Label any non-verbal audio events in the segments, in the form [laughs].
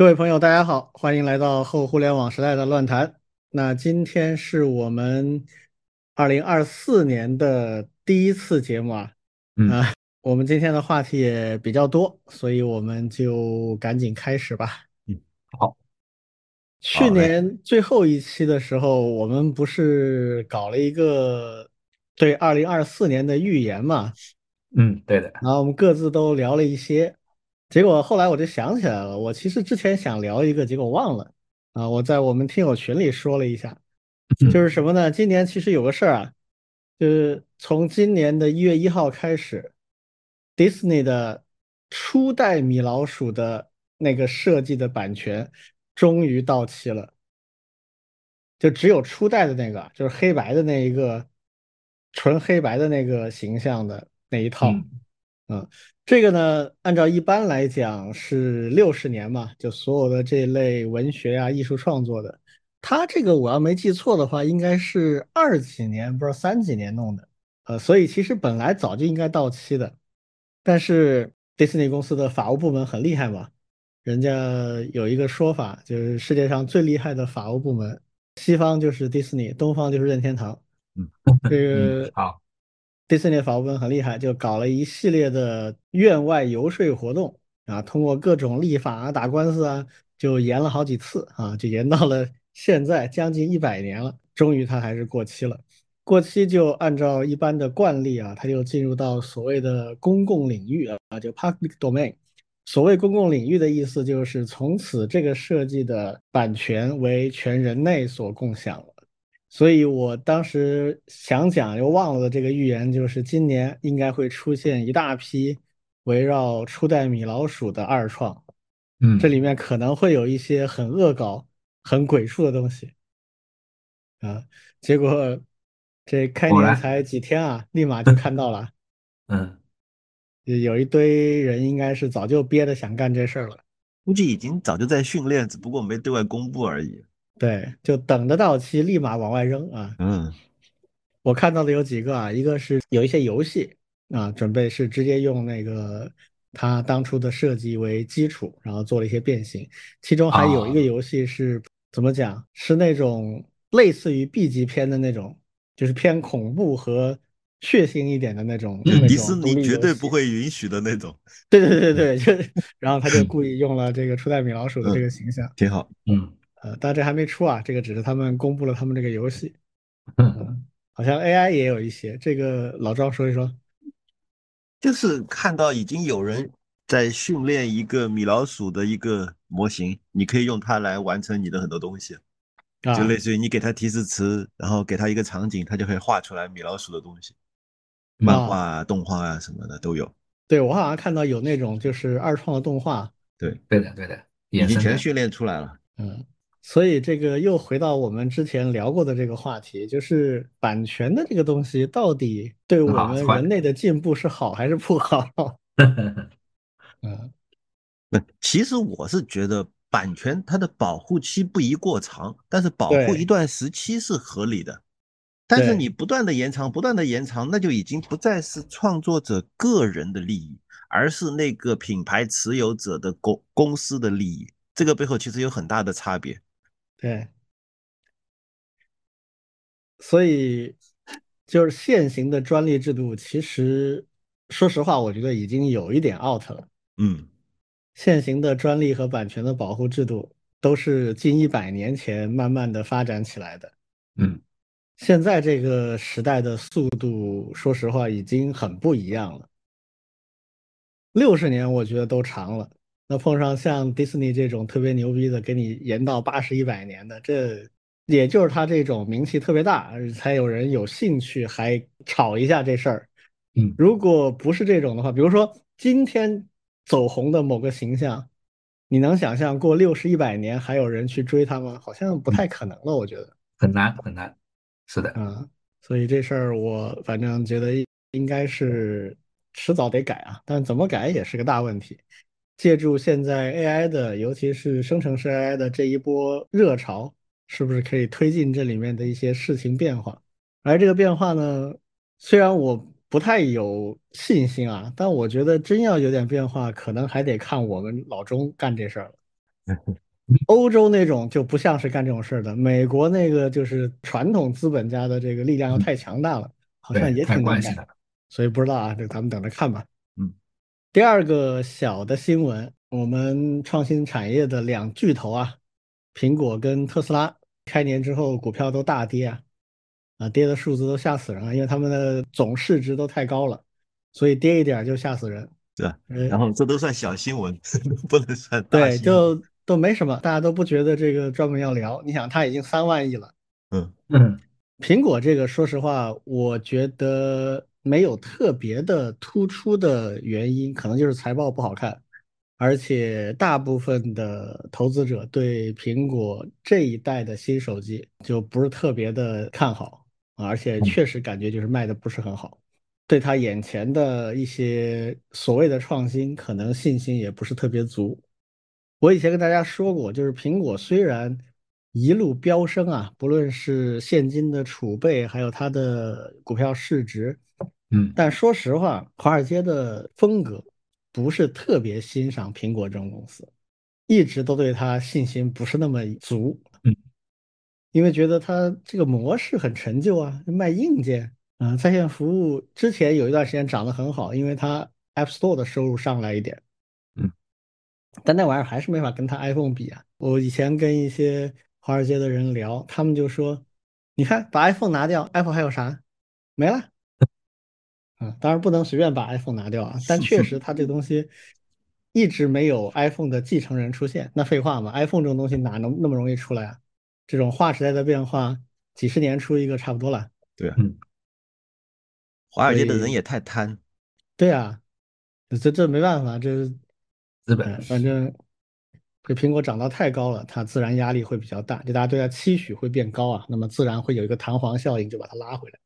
各位朋友，大家好，欢迎来到后互联网时代的乱谈。那今天是我们二零二四年的第一次节目啊，啊，我们今天的话题也比较多，所以我们就赶紧开始吧。嗯，好。去年最后一期的时候，我们不是搞了一个对二零二四年的预言嘛？嗯，对的。然后我们各自都聊了一些。结果后来我就想起来了，我其实之前想聊一个，结果忘了啊。我在我们听友群里说了一下，就是什么呢？今年其实有个事儿啊，就是从今年的一月一号开始，Disney 的初代米老鼠的那个设计的版权终于到期了，就只有初代的那个，就是黑白的那一个，纯黑白的那个形象的那一套，嗯。这个呢，按照一般来讲是六十年嘛，就所有的这类文学啊、艺术创作的，他这个我要没记错的话，应该是二几年，不知道三几年弄的，呃，所以其实本来早就应该到期的，但是迪士尼公司的法务部门很厉害嘛，人家有一个说法，就是世界上最厉害的法务部门，西方就是迪士尼，东方就是任天堂，嗯，这个好。迪士尼法务部很厉害，就搞了一系列的院外游说活动啊，通过各种立法啊、打官司啊，就延了好几次啊，就延到了现在将近一百年了，终于它还是过期了。过期就按照一般的惯例啊，它就进入到所谓的公共领域啊，就 public domain。所谓公共领域的意思就是从此这个设计的版权为全人类所共享了。所以我当时想讲又忘了的这个预言，就是今年应该会出现一大批围绕初代米老鼠的二创，嗯，这里面可能会有一些很恶搞、很鬼畜的东西，啊，结果这开年才几天啊，立马就看到了，[laughs] 嗯，有一堆人应该是早就憋着想干这事儿了，估计已经早就在训练，只不过没对外公布而已。对，就等着到期立马往外扔啊！嗯，我看到的有几个啊，一个是有一些游戏啊，准备是直接用那个他当初的设计为基础，然后做了一些变形。其中还有一个游戏是怎么讲？是那种类似于 B 级片的那种，就是偏恐怖和血腥一点的那种。迪士尼绝对不会允许的那种。对对对对，[laughs] 就然后他就故意用了这个初代米老鼠的这个形象，挺好。嗯。呃，但这还没出啊，这个只是他们公布了他们这个游戏。[laughs] 嗯，好像 AI 也有一些，这个老赵说一说。就是看到已经有人在训练一个米老鼠的一个模型，你可以用它来完成你的很多东西，就类似于你给它提示词，然后给它一个场景，它就可以画出来米老鼠的东西，漫画、动画啊什么的都有。对我好像看到有那种就是二创的动画。对，对的，对的，已经全训练出来了。嗯。所以这个又回到我们之前聊过的这个话题，就是版权的这个东西到底对我们人类的进步是好还是不好？[laughs] 嗯，那其实我是觉得版权它的保护期不宜过长，但是保护一段时期是合理的。但是你不断的延长，不断的延长，那就已经不再是创作者个人的利益，而是那个品牌持有者的公公司的利益。这个背后其实有很大的差别。对，所以就是现行的专利制度，其实说实话，我觉得已经有一点 out 了。嗯，现行的专利和版权的保护制度都是近一百年前慢慢的发展起来的。嗯，现在这个时代的速度，说实话已经很不一样了。六十年我觉得都长了。那碰上像迪士尼这种特别牛逼的，给你延到八十一百年的，这也就是他这种名气特别大，才有人有兴趣还炒一下这事儿。嗯，如果不是这种的话，比如说今天走红的某个形象，你能想象过六十一百年还有人去追他吗？好像不太可能了，我觉得很难很难。是的，嗯，所以这事儿我反正觉得应该是迟早得改啊，但怎么改也是个大问题。借助现在 AI 的，尤其是生成式 AI 的这一波热潮，是不是可以推进这里面的一些事情变化？而这个变化呢，虽然我不太有信心啊，但我觉得真要有点变化，可能还得看我们老钟干这事儿了。[laughs] 欧洲那种就不像是干这种事儿的，美国那个就是传统资本家的这个力量又太强大了，好像也挺难干，所以不知道啊，这咱们等着看吧。嗯，第二个小的新闻，我们创新产业的两巨头啊，苹果跟特斯拉开年之后股票都大跌啊，啊跌的数字都吓死人了，因为他们的总市值都太高了，所以跌一点就吓死人。对吧？然后这都算小新闻，[laughs] 不能算大对，就都没什么，大家都不觉得这个专门要聊。你想，它已经三万亿了。嗯嗯，苹果这个，说实话，我觉得没有特别的突出的原因，可能就是财报不好看，而且大部分的投资者对苹果这一代的新手机就不是特别的看好，而且确实感觉就是卖的不是很好。对他眼前的一些所谓的创新，可能信心也不是特别足。我以前跟大家说过，就是苹果虽然一路飙升啊，不论是现金的储备，还有它的股票市值，嗯，但说实话，华尔街的风格不是特别欣赏苹果这种公司，一直都对他信心不是那么足，嗯，因为觉得它这个模式很陈旧啊，卖硬件。嗯，在线服务之前有一段时间涨得很好，因为它 App Store 的收入上来一点，嗯，但那玩意儿还是没法跟它 iPhone 比啊。我以前跟一些华尔街的人聊，他们就说：“你看，把 iPhone 拿掉，Apple 还有啥？没了。”啊，当然不能随便把 iPhone 拿掉啊，但确实它这个东西一直没有 iPhone 的继承人出现。那废话嘛，iPhone 这种东西哪能那么容易出来啊？这种划时代的变化，几十年出一个差不多了。对啊。华尔街的人也太贪，对啊，这这没办法，这资本，反正这苹果涨到太高了，它自然压力会比较大，就大家对它期许会变高啊，那么自然会有一个弹簧效应，就把它拉回来。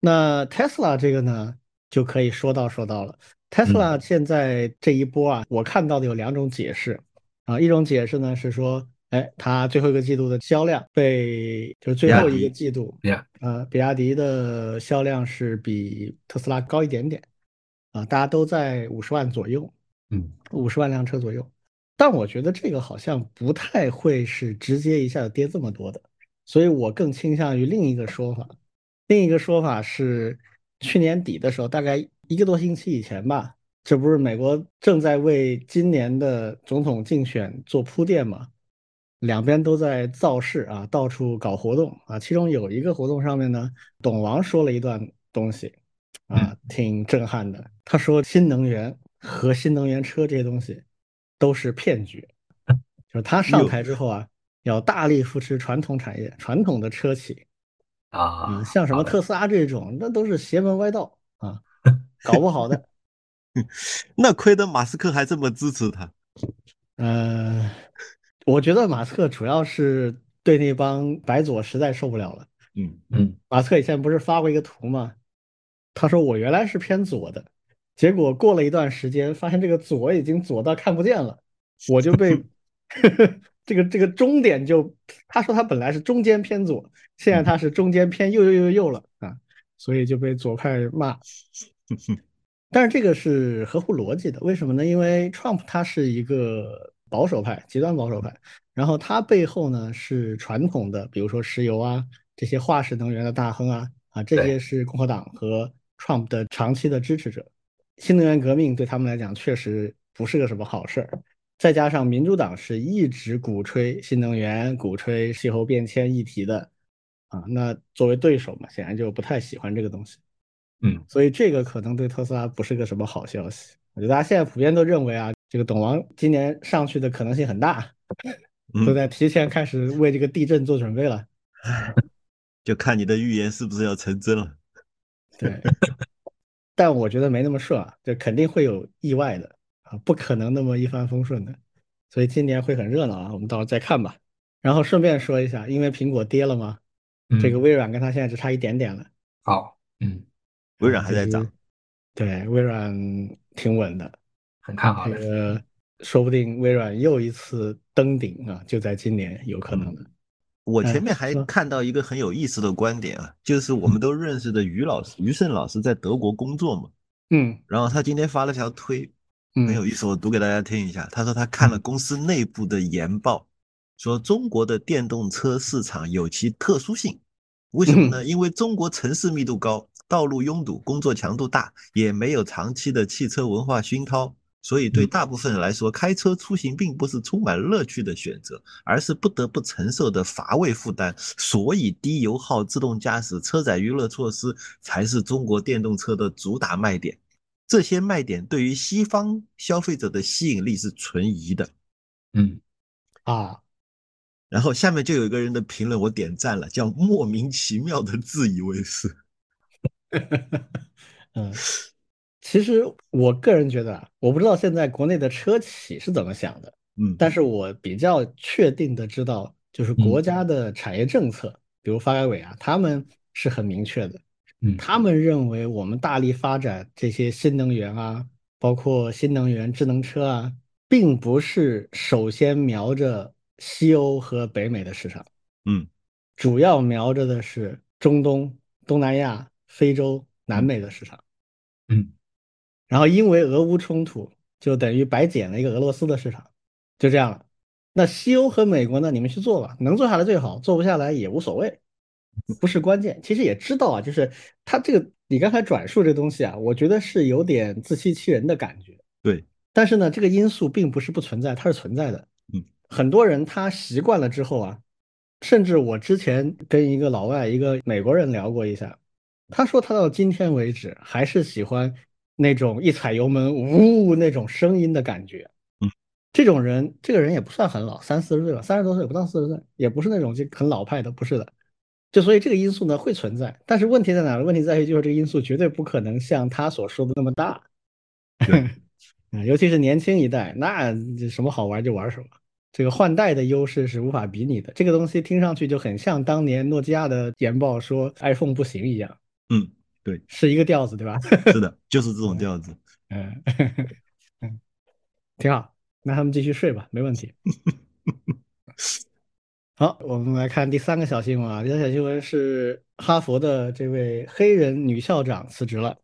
那 Tesla 这个呢，就可以说到说到了。Tesla 现在这一波啊，我看到的有两种解释啊，一种解释呢是说。哎，它最后一个季度的销量被就是最后一个季度，呃，比亚迪的销量是比特斯拉高一点点，啊，大家都在五十万左右，嗯，五十万辆车左右。但我觉得这个好像不太会是直接一下子跌这么多的，所以我更倾向于另一个说法。另一个说法是，去年底的时候，大概一个多星期以前吧，这不是美国正在为今年的总统竞选做铺垫嘛？两边都在造势啊，到处搞活动啊。其中有一个活动上面呢，董王说了一段东西，啊，挺震撼的。他说，新能源和新能源车这些东西都是骗局。[laughs] 就是他上台之后啊，要大力扶持传统产业、传统的车企啊，像什么特斯拉这种，那都是邪门歪道啊，[laughs] 搞不好的。[laughs] 那亏得马斯克还这么支持他，嗯。我觉得马斯克主要是对那帮白左实在受不了了。嗯嗯，马斯克以前不是发过一个图吗？他说我原来是偏左的，结果过了一段时间，发现这个左已经左到看不见了，我就被 [laughs] 这个这个终点就他说他本来是中间偏左，现在他是中间偏右右右右了啊，所以就被左派骂。[laughs] 但是这个是合乎逻辑的，为什么呢？因为 Trump 他是一个。保守派，极端保守派，然后他背后呢是传统的，比如说石油啊这些化石能源的大亨啊啊，这些是共和党和 Trump 的长期的支持者。新能源革命对他们来讲确实不是个什么好事儿，再加上民主党是一直鼓吹新能源、鼓吹气候变迁议题的啊，那作为对手嘛，显然就不太喜欢这个东西。嗯，所以这个可能对特斯拉不是个什么好消息。我觉得大家现在普遍都认为啊。这个董王今年上去的可能性很大，都在提前开始为这个地震做准备了。[laughs] 就看你的预言是不是要成真了。对，[laughs] 但我觉得没那么顺啊，就肯定会有意外的啊，不可能那么一帆风顺的。所以今年会很热闹啊，我们到时候再看吧。然后顺便说一下，因为苹果跌了嘛，这个微软跟它现在只差一点点了。好，嗯，微软还在涨。对，微软挺稳的。很看好这个，说不定微软又一次登顶啊，就在今年有可能的。我前面还看到一个很有意思的观点啊，就是我们都认识的于老师、于胜老师在德国工作嘛，嗯，然后他今天发了条推，很有意思，我读给大家听一下。他说他看了公司内部的研报，说中国的电动车市场有其特殊性。为什么呢？因为中国城市密度高，道路拥堵，工作强度大，也没有长期的汽车文化熏陶，所以对大部分人来说，开车出行并不是充满乐趣的选择，而是不得不承受的乏味负担。所以低油耗、自动驾驶、车载娱乐措施才是中国电动车的主打卖点。这些卖点对于西方消费者的吸引力是存疑的，嗯，啊，然后下面就有一个人的评论，我点赞了，叫莫名其妙的自以为是。[laughs] 嗯，其实我个人觉得啊，我不知道现在国内的车企是怎么想的，嗯，但是我比较确定的知道，就是国家的产业政策，比如发改委啊，他们是很明确的。他们认为我们大力发展这些新能源啊，包括新能源智能车啊，并不是首先瞄着西欧和北美的市场，嗯，主要瞄着的是中东、东南亚、非洲、南美的市场，嗯，然后因为俄乌冲突，就等于白捡了一个俄罗斯的市场，就这样了。那西欧和美国呢？你们去做吧，能做下来最好，做不下来也无所谓。不是关键，其实也知道啊，就是他这个你刚才转述这东西啊，我觉得是有点自欺欺人的感觉。对，但是呢，这个因素并不是不存在，它是存在的。嗯，很多人他习惯了之后啊，甚至我之前跟一个老外一个美国人聊过一下，他说他到今天为止还是喜欢那种一踩油门呜那种声音的感觉。嗯，这种人，这个人也不算很老，三四十岁吧，三十多岁不到四十岁，也不是那种就很老派的，不是的。就所以这个因素呢会存在，但是问题在哪呢？问题在于就是这个因素绝对不可能像他所说的那么大，[laughs] 尤其是年轻一代，那什么好玩就玩什么，这个换代的优势是无法比拟的。这个东西听上去就很像当年诺基亚的研报说 iPhone 不行一样，嗯，对，是一个调子，对吧？[laughs] 是的，就是这种调子，[laughs] 嗯嗯，挺好，那他们继续睡吧，没问题。好，我们来看第三个小新闻啊。第三小新闻是哈佛的这位黑人女校长辞职了。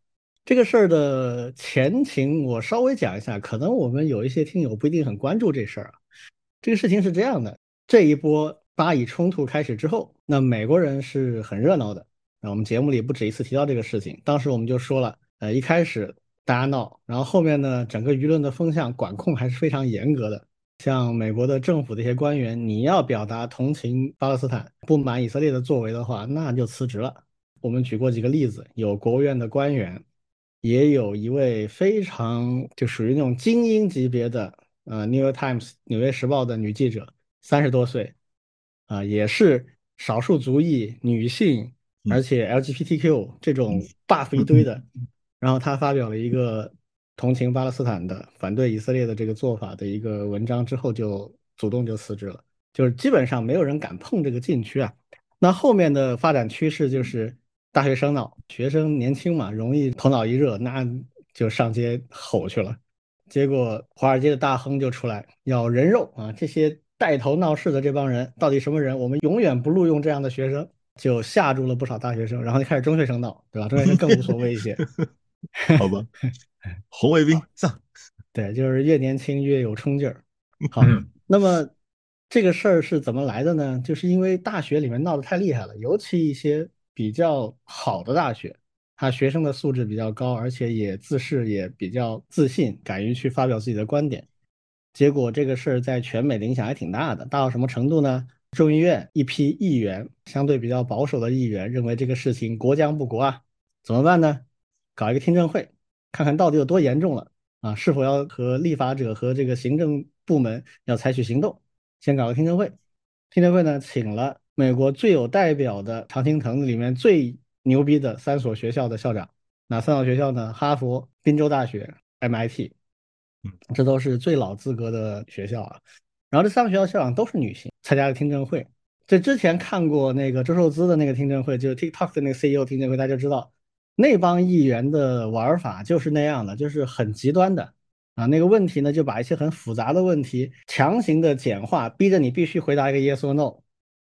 这个事儿的前情我稍微讲一下，可能我们有一些听友不一定很关注这事儿啊。这个事情是这样的：这一波巴以冲突开始之后，那美国人是很热闹的。那我们节目里不止一次提到这个事情，当时我们就说了，呃，一开始大家闹，然后后面呢，整个舆论的风向管控还是非常严格的。像美国的政府的一些官员，你要表达同情巴勒斯坦、不满以色列的作为的话，那就辞职了。我们举过几个例子，有国务院的官员，也有一位非常就属于那种精英级别的，呃，《New York Times》纽约时报的女记者，三十多岁，啊，也是少数族裔女性，而且 LGBTQ 这种 buff 一堆的，[laughs] 然后她发表了一个。同情巴勒斯坦的、反对以色列的这个做法的一个文章之后，就主动就辞职了。就是基本上没有人敢碰这个禁区啊。那后面的发展趋势就是大学生闹，学生年轻嘛，容易头脑一热，那就上街吼去了。结果华尔街的大亨就出来要人肉啊，这些带头闹事的这帮人到底什么人？我们永远不录用这样的学生，就吓住了不少大学生，然后就开始中学生闹，对吧？中学生更无所谓一些，[laughs] 好吧。[laughs] 红卫兵上，[laughs] 对，就是越年轻越有冲劲儿。[laughs] 好，那么这个事儿是怎么来的呢？就是因为大学里面闹得太厉害了，尤其一些比较好的大学，他学生的素质比较高，而且也自视也比较自信，敢于去发表自己的观点。结果这个事儿在全美的影响还挺大的，大到什么程度呢？众议院一批议员，相对比较保守的议员，认为这个事情国将不国啊，怎么办呢？搞一个听证会。看看到底有多严重了啊？是否要和立法者和这个行政部门要采取行动？先搞个听证会。听证会呢，请了美国最有代表的常青藤里面最牛逼的三所学校的校长。哪三所学校呢？哈佛、宾州大学、MIT。嗯，这都是最老资格的学校啊。然后这三个学校校长都是女性，参加了听证会。这之前看过那个周受资的那个听证会，就是 TikTok 的那个 CEO 听证会，大家就知道。那帮议员的玩法就是那样的，就是很极端的啊。那个问题呢，就把一些很复杂的问题强行的简化，逼着你必须回答一个 yes or no。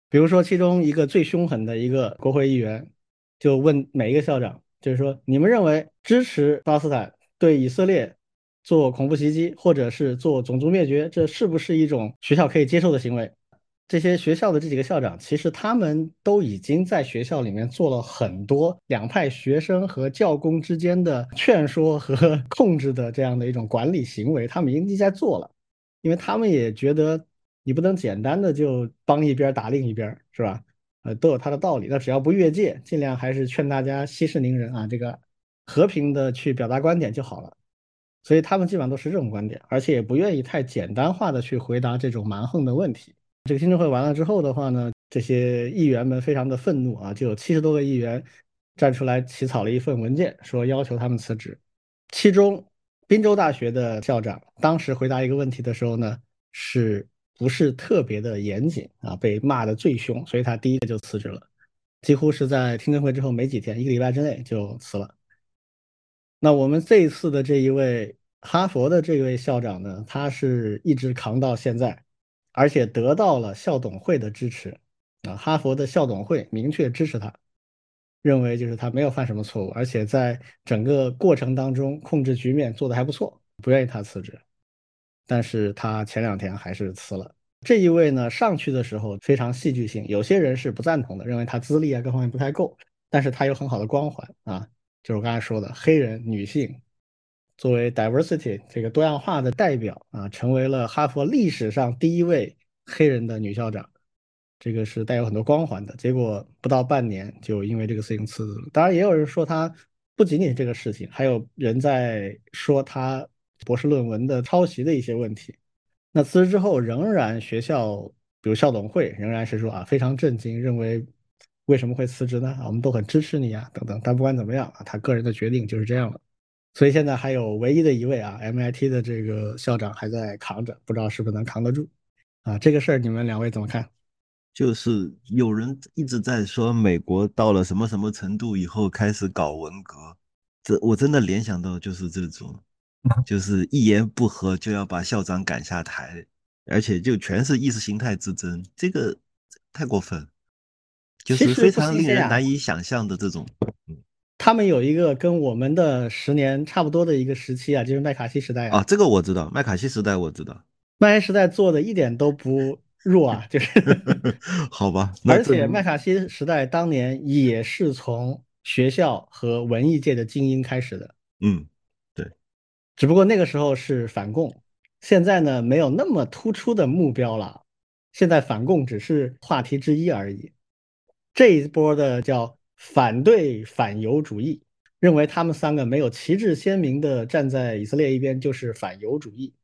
比如说，其中一个最凶狠的一个国会议员就问每一个校长，就是说，你们认为支持巴勒斯坦对以色列做恐怖袭击，或者是做种族灭绝，这是不是一种学校可以接受的行为？这些学校的这几个校长，其实他们都已经在学校里面做了很多两派学生和教工之间的劝说和 [laughs] 控制的这样的一种管理行为，他们已经在做了，因为他们也觉得你不能简单的就帮一边打另一边，是吧？呃，都有他的道理。那只要不越界，尽量还是劝大家息事宁人啊，这个和平的去表达观点就好了。所以他们基本上都是这种观点，而且也不愿意太简单化的去回答这种蛮横的问题。这个听证会完了之后的话呢，这些议员们非常的愤怒啊，就有七十多个议员站出来起草了一份文件，说要求他们辞职。其中，宾州大学的校长当时回答一个问题的时候呢，是不是特别的严谨啊？被骂的最凶，所以他第一个就辞职了，几乎是在听证会之后没几天，一个礼拜之内就辞了。那我们这一次的这一位哈佛的这位校长呢，他是一直扛到现在。而且得到了校董会的支持，啊，哈佛的校董会明确支持他，认为就是他没有犯什么错误，而且在整个过程当中控制局面做得还不错，不愿意他辞职。但是他前两天还是辞了。这一位呢上去的时候非常戏剧性，有些人是不赞同的，认为他资历啊各方面不太够，但是他有很好的光环啊，就是我刚才说的黑人女性。作为 diversity 这个多样化的代表啊，成为了哈佛历史上第一位黑人的女校长，这个是带有很多光环的。结果不到半年就因为这个事情辞职了。当然，也有人说他不仅仅是这个事情，还有人在说他博士论文的抄袭的一些问题。那辞职之后，仍然学校比如校董会仍然是说啊非常震惊，认为为什么会辞职呢？我们都很支持你啊等等。但不管怎么样啊，他个人的决定就是这样了。所以现在还有唯一的一位啊，MIT 的这个校长还在扛着，不知道是不是能扛得住啊？这个事儿你们两位怎么看？就是有人一直在说美国到了什么什么程度以后开始搞文革，这我真的联想到就是这种，就是一言不合就要把校长赶下台，而且就全是意识形态之争，这个太过分，就是非常令人难以想象的这种。他们有一个跟我们的十年差不多的一个时期啊，就是麦卡锡时代啊。这个我知道，麦卡锡时代我知道。麦卡锡时代做的一点都不弱啊，就是 [laughs] 好吧。而且麦卡锡时代当年也是从学校和文艺界的精英开始的。嗯，对。只不过那个时候是反共，现在呢没有那么突出的目标了。现在反共只是话题之一而已。这一波的叫。反对反犹主义，认为他们三个没有旗帜鲜明的站在以色列一边就是反犹主义。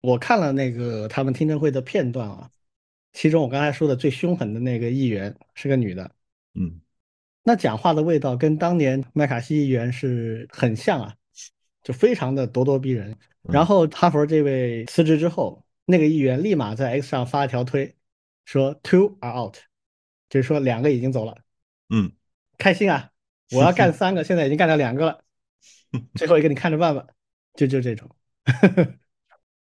我看了那个他们听证会的片段啊，其中我刚才说的最凶狠的那个议员是个女的，嗯，那讲话的味道跟当年麦卡锡议员是很像啊，就非常的咄咄逼人。然后哈佛这位辞职之后，那个议员立马在 X 上发一条推，说 Two are out，就是说两个已经走了，嗯。开心啊！[laughs] 我要干三个，现在已经干了两个了，最后一个你看着办吧。就就这种。[laughs]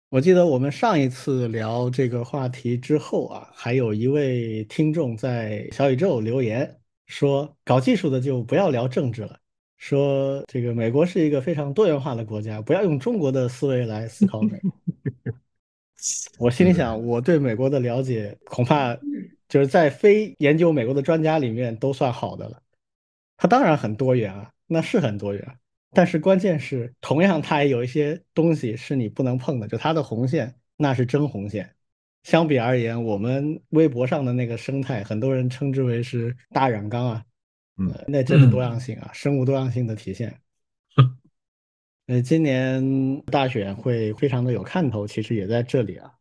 我记得我们上一次聊这个话题之后啊，还有一位听众在小宇宙留言说，搞技术的就不要聊政治了，说这个美国是一个非常多元化的国家，不要用中国的思维来思考美。[laughs] 我心里想，我对美国的了解恐怕就是在非研究美国的专家里面都算好的了。它当然很多元啊，那是很多元，但是关键是，同样它也有一些东西是你不能碰的，就它的红线那是真红线。相比而言，我们微博上的那个生态，很多人称之为是大染缸啊，嗯，那真是多样性啊，生物多样性的体现。[laughs] 呃，今年大选会非常的有看头，其实也在这里啊，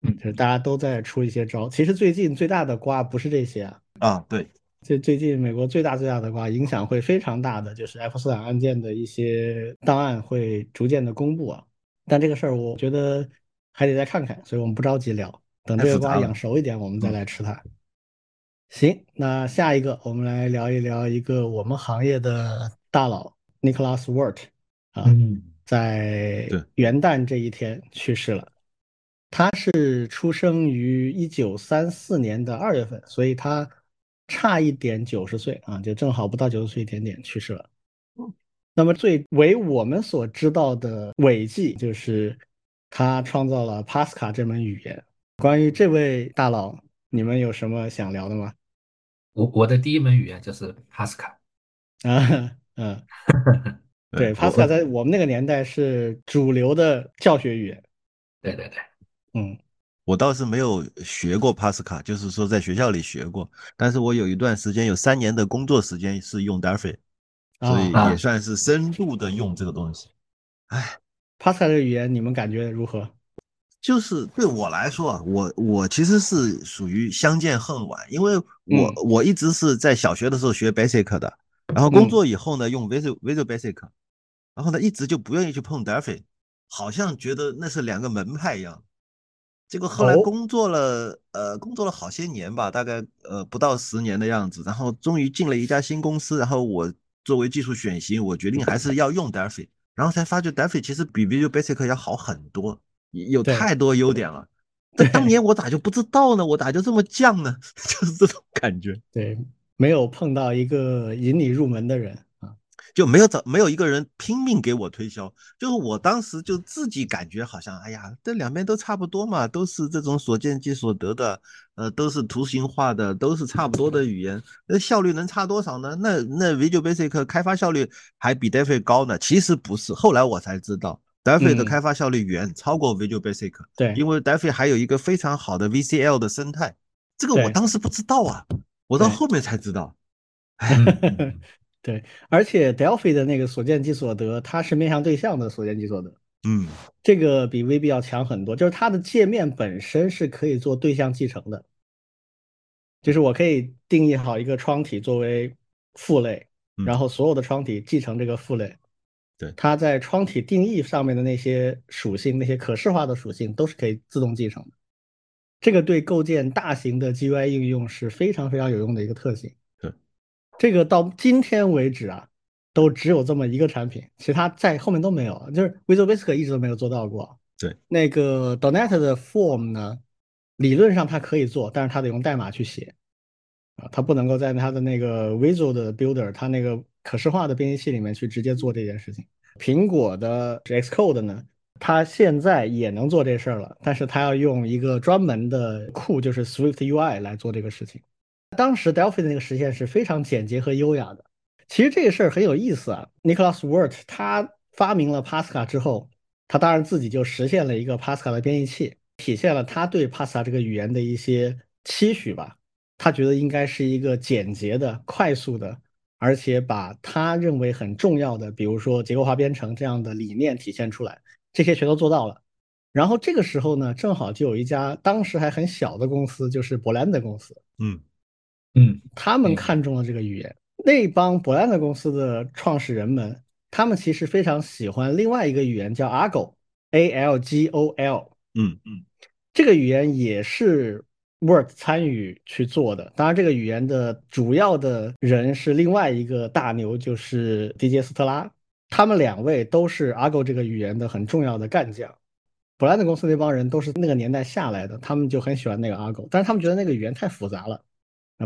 嗯，就是大家都在出一些招。其实最近最大的瓜不是这些啊，啊，对。最最近，美国最大最大的瓜，影响会非常大的，就是爱泼斯坦案件的一些档案会逐渐的公布啊。但这个事儿，我觉得还得再看看，所以我们不着急聊，等这个瓜养熟一点，我们再来吃它。行，那下一个，我们来聊一聊一个我们行业的大佬 Nicholas Wort 啊，在元旦这一天去世了。他是出生于一九三四年的二月份，所以他。差一点九十岁啊，就正好不到九十岁一点点去世了。那么最为我们所知道的伟绩，就是他创造了 Pascal 这门语言。关于这位大佬，你们有什么想聊的吗？我我的第一门语言就是 Pascal。啊，嗯，[laughs] 对，Pascal 在我们那个年代是主流的教学语言。对对对，嗯。我倒是没有学过帕斯卡，就是说在学校里学过，但是我有一段时间有三年的工作时间是用 Delphi，所以也算是深度的用这个东西。哎，帕斯卡这个语言你们感觉如何？就是对我来说啊，我我其实是属于相见恨晚，因为我我一直是在小学的时候学 Basic 的，然后工作以后呢用 Visual Visual Basic，然后呢一直就不愿意去碰 Delphi，好像觉得那是两个门派一样。结果后来工作了，呃，工作了好些年吧，大概呃不到十年的样子，然后终于进了一家新公司，然后我作为技术选型，我决定还是要用 Delphi，然后才发觉 Delphi 其实比 Visual Basic 要好很多，有太多优点了。但当年我咋就不知道呢？我咋就这么犟呢？[laughs] 就是这种感觉。对，没有碰到一个引你入门的人。就没有找没有一个人拼命给我推销，就是我当时就自己感觉好像，哎呀，这两边都差不多嘛，都是这种所见即所得的，呃，都是图形化的，都是差不多的语言，那效率能差多少呢？那那 Visual Basic 开发效率还比 Delphi 高呢？其实不是，后来我才知道，Delphi 的开发效率远超过 Visual Basic，对，因为 Delphi 还有一个非常好的 VCL 的生态，这个我当时不知道啊，我到后面才知道。[laughs] 对，而且 Delphi 的那个所见即所得，它是面向对象的所见即所得。嗯，这个比 VB 要强很多，就是它的界面本身是可以做对象继承的，就是我可以定义好一个窗体作为父类，然后所有的窗体继承这个父类。对，它在窗体定义上面的那些属性，那些可视化的属性都是可以自动继承的。这个对构建大型的 GUI 应用是非常非常有用的一个特性。这个到今天为止啊，都只有这么一个产品，其他在后面都没有，就是 Visual Basic 一直都没有做到过。对，那个 .NET 的 Form 呢，理论上它可以做，但是它得用代码去写啊，它不能够在它的那个 Visual 的 Builder，它那个可视化的编辑器里面去直接做这件事情。苹果的 Xcode 呢，它现在也能做这事儿了，但是它要用一个专门的库，就是 Swift UI 来做这个事情。当时 Delphi 的那个实现是非常简洁和优雅的。其实这个事儿很有意思啊。Nicholas Wirt 他发明了 Pascal 之后，他当然自己就实现了一个 Pascal 的编译器，体现了他对 Pascal 这个语言的一些期许吧。他觉得应该是一个简洁的、快速的，而且把他认为很重要的，比如说结构化编程这样的理念体现出来，这些全都做到了。然后这个时候呢，正好就有一家当时还很小的公司，就是博兰德公司，嗯。嗯，他们看中了这个语言。那帮博兰德公司的创始人们，他们其实非常喜欢另外一个语言，叫 Algol，A L G O L。嗯嗯，这个语言也是 Word 参与去做的。当然，这个语言的主要的人是另外一个大牛，就是迪杰斯特拉。他们两位都是 Algol 这个语言的很重要的干将。博兰德公司那帮人都是那个年代下来的，他们就很喜欢那个 Algol，但是他们觉得那个语言太复杂了。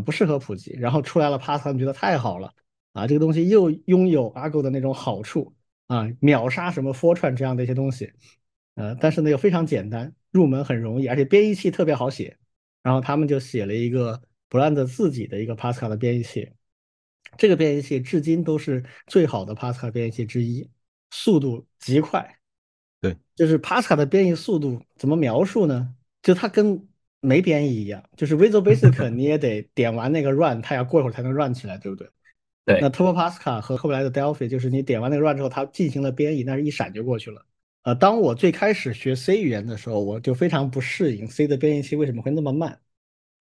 不适合普及，然后出来了 Pascal，他们觉得太好了啊！这个东西又拥有 Argo 的那种好处啊，秒杀什么 Fortran 这样的一些东西，呃，但是呢又非常简单，入门很容易，而且编译器特别好写。然后他们就写了一个 Brand 自己的一个 Pascal 的编译器，这个编译器至今都是最好的 Pascal 编译器之一，速度极快。对，就是 Pascal 的编译速度怎么描述呢？就它跟没编译一样，就是 Visual Basic 你也得点完那个 Run，它要过一会儿才能 Run 起来，对不对？对。那 Turbo Pascal 和后来的 Delphi 就是你点完那个 Run 之后，它进行了编译，但是一闪就过去了。呃，当我最开始学 C 语言的时候，我就非常不适应 C 的编译器为什么会那么慢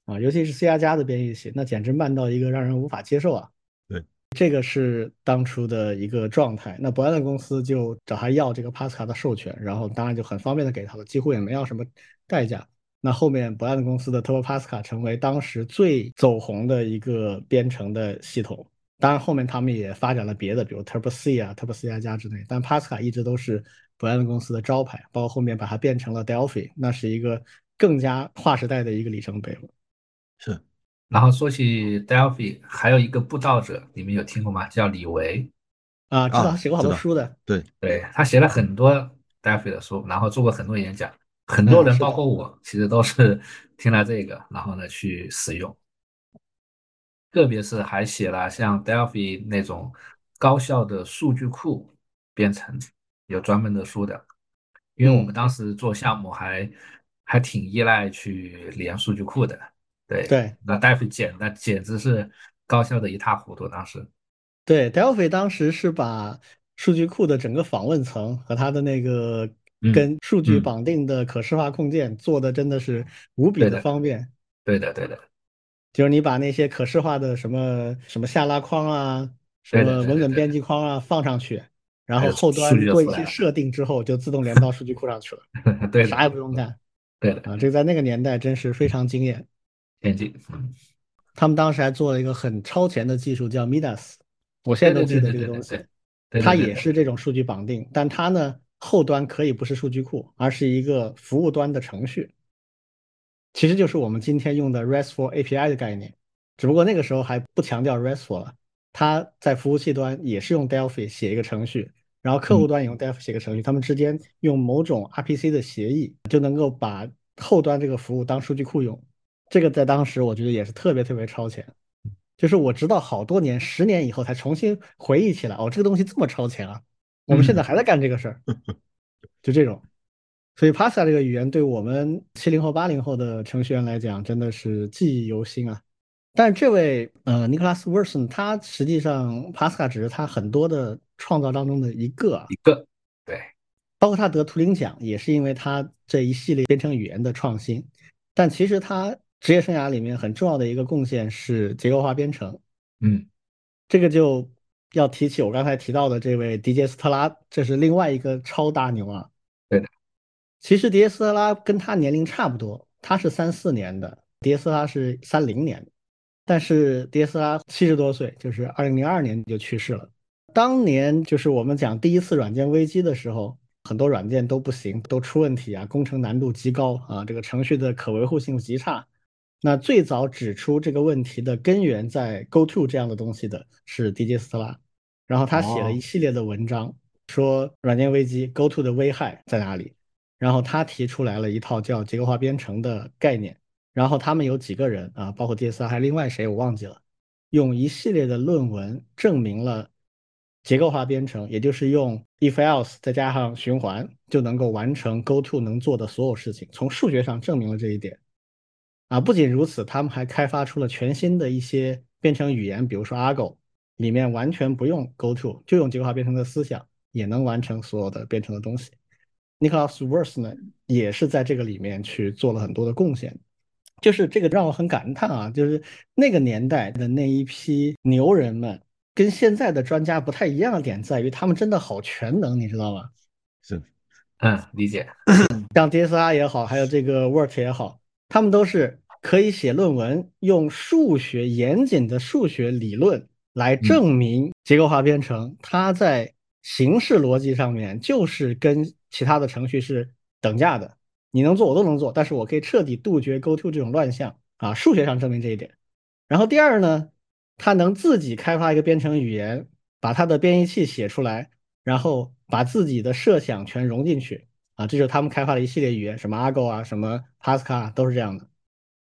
啊，尤其是 C 加加的编译器，那简直慢到一个让人无法接受啊。对，这个是当初的一个状态。那博安的公司就找他要这个 Pascal 的授权，然后当然就很方便的给他了，几乎也没要什么代价。那后面博兰德公司的 Turbo Pascal 成为当时最走红的一个编程的系统。当然后面他们也发展了别的，比如 Turbo C 啊、Turbo C 加加之类。但 Pascal 一直都是博兰德公司的招牌，包括后面把它变成了 Delphi，那是一个更加划时代的一个里程碑了。是。然后说起 Delphi，还有一个布道者，你们有听过吗？叫李维。啊，知道他写过好多书的。对对，他写了很多 Delphi 的书，然后做过很多演讲，很多人包括我，其实都是 [laughs] 听了这个，然后呢去使用。特别是还写了像 Delphi 那种高效的数据库编程，有专门的书的。因为我们当时做项目还还挺依赖去连数据库的。对对，那 Delphi 简那简直是高效的一塌糊涂。当时，对 Delphi 当时是把数据库的整个访问层和它的那个跟数据绑定的可视化控件做的真的是无比的方便。对的，对的。就是你把那些可视化的什么什么下拉框啊，什么文本编辑框啊放上去，然后后端做一些设定之后，就自动连到 [laughs] 数据库上去了。[laughs] 对，啥也不用干。对的啊，这个在那个年代真是非常惊艳。先进。他们当时还做了一个很超前的技术，叫 Midas，我现在都记得这个东西。它也是这种数据绑定，但它呢后端可以不是数据库，而是一个服务端的程序。其实就是我们今天用的 RESTful API 的概念，只不过那个时候还不强调 RESTful 了。它在服务器端也是用 Delphi 写一个程序，然后客户端也用 Delphi 写个程序，他们之间用某种 RPC 的协议，就能够把后端这个服务当数据库用。这个在当时我觉得也是特别特别超前，就是我直到好多年、十年以后才重新回忆起来，哦，这个东西这么超前啊！我们现在还在干这个事儿，[laughs] 就这种。所以 Pascal 这个语言对我们七零后、八零后的程序员来讲，真的是记忆犹新啊。但是这位呃 Nicholas Wilson，他实际上 Pascal 只是他很多的创造当中的一个，一个对，包括他得图灵奖，也是因为他这一系列编程语言的创新。但其实他职业生涯里面很重要的一个贡献是结构化编程。嗯，这个就要提起我刚才提到的这位迪杰斯特拉，这是另外一个超大牛啊。对的。其实迪杰斯特拉跟他年龄差不多，他是三四年的，迪杰斯特拉是三零年，但是迪耶斯特拉七十多岁，就是二零零二年就去世了。当年就是我们讲第一次软件危机的时候，很多软件都不行，都出问题啊，工程难度极高啊，这个程序的可维护性极差。那最早指出这个问题的根源在 GoTo 这样的东西的是迪杰斯特拉，然后他写了一系列的文章，说软件危机 GoTo 的危害在哪里。然后他提出来了一套叫结构化编程的概念，然后他们有几个人啊，包括 DS 还另外谁我忘记了，用一系列的论文证明了结构化编程，也就是用 if else 再加上循环就能够完成 GoTo 能做的所有事情，从数学上证明了这一点。啊，不仅如此，他们还开发出了全新的一些编程语言，比如说 Argo，里面完全不用 GoTo，就用结构化编程的思想，也能完成所有的编程的东西。Nicholas w o r s 呢，也是在这个里面去做了很多的贡献，就是这个让我很感叹啊，就是那个年代的那一批牛人们，跟现在的专家不太一样的点在于，他们真的好全能，你知道吗？是，嗯，理解。像 DSR 也好，还有这个 Word 也好，他们都是可以写论文，用数学严谨的数学理论来证明结构化编程，它在形式逻辑上面就是跟其他的程序是等价的，你能做我都能做，但是我可以彻底杜绝 GoTo 这种乱象啊，数学上证明这一点。然后第二呢，他能自己开发一个编程语言，把他的编译器写出来，然后把自己的设想全融进去啊，这就是他们开发的一系列语言，什么 Argo 啊，什么 Pascal 都是这样的。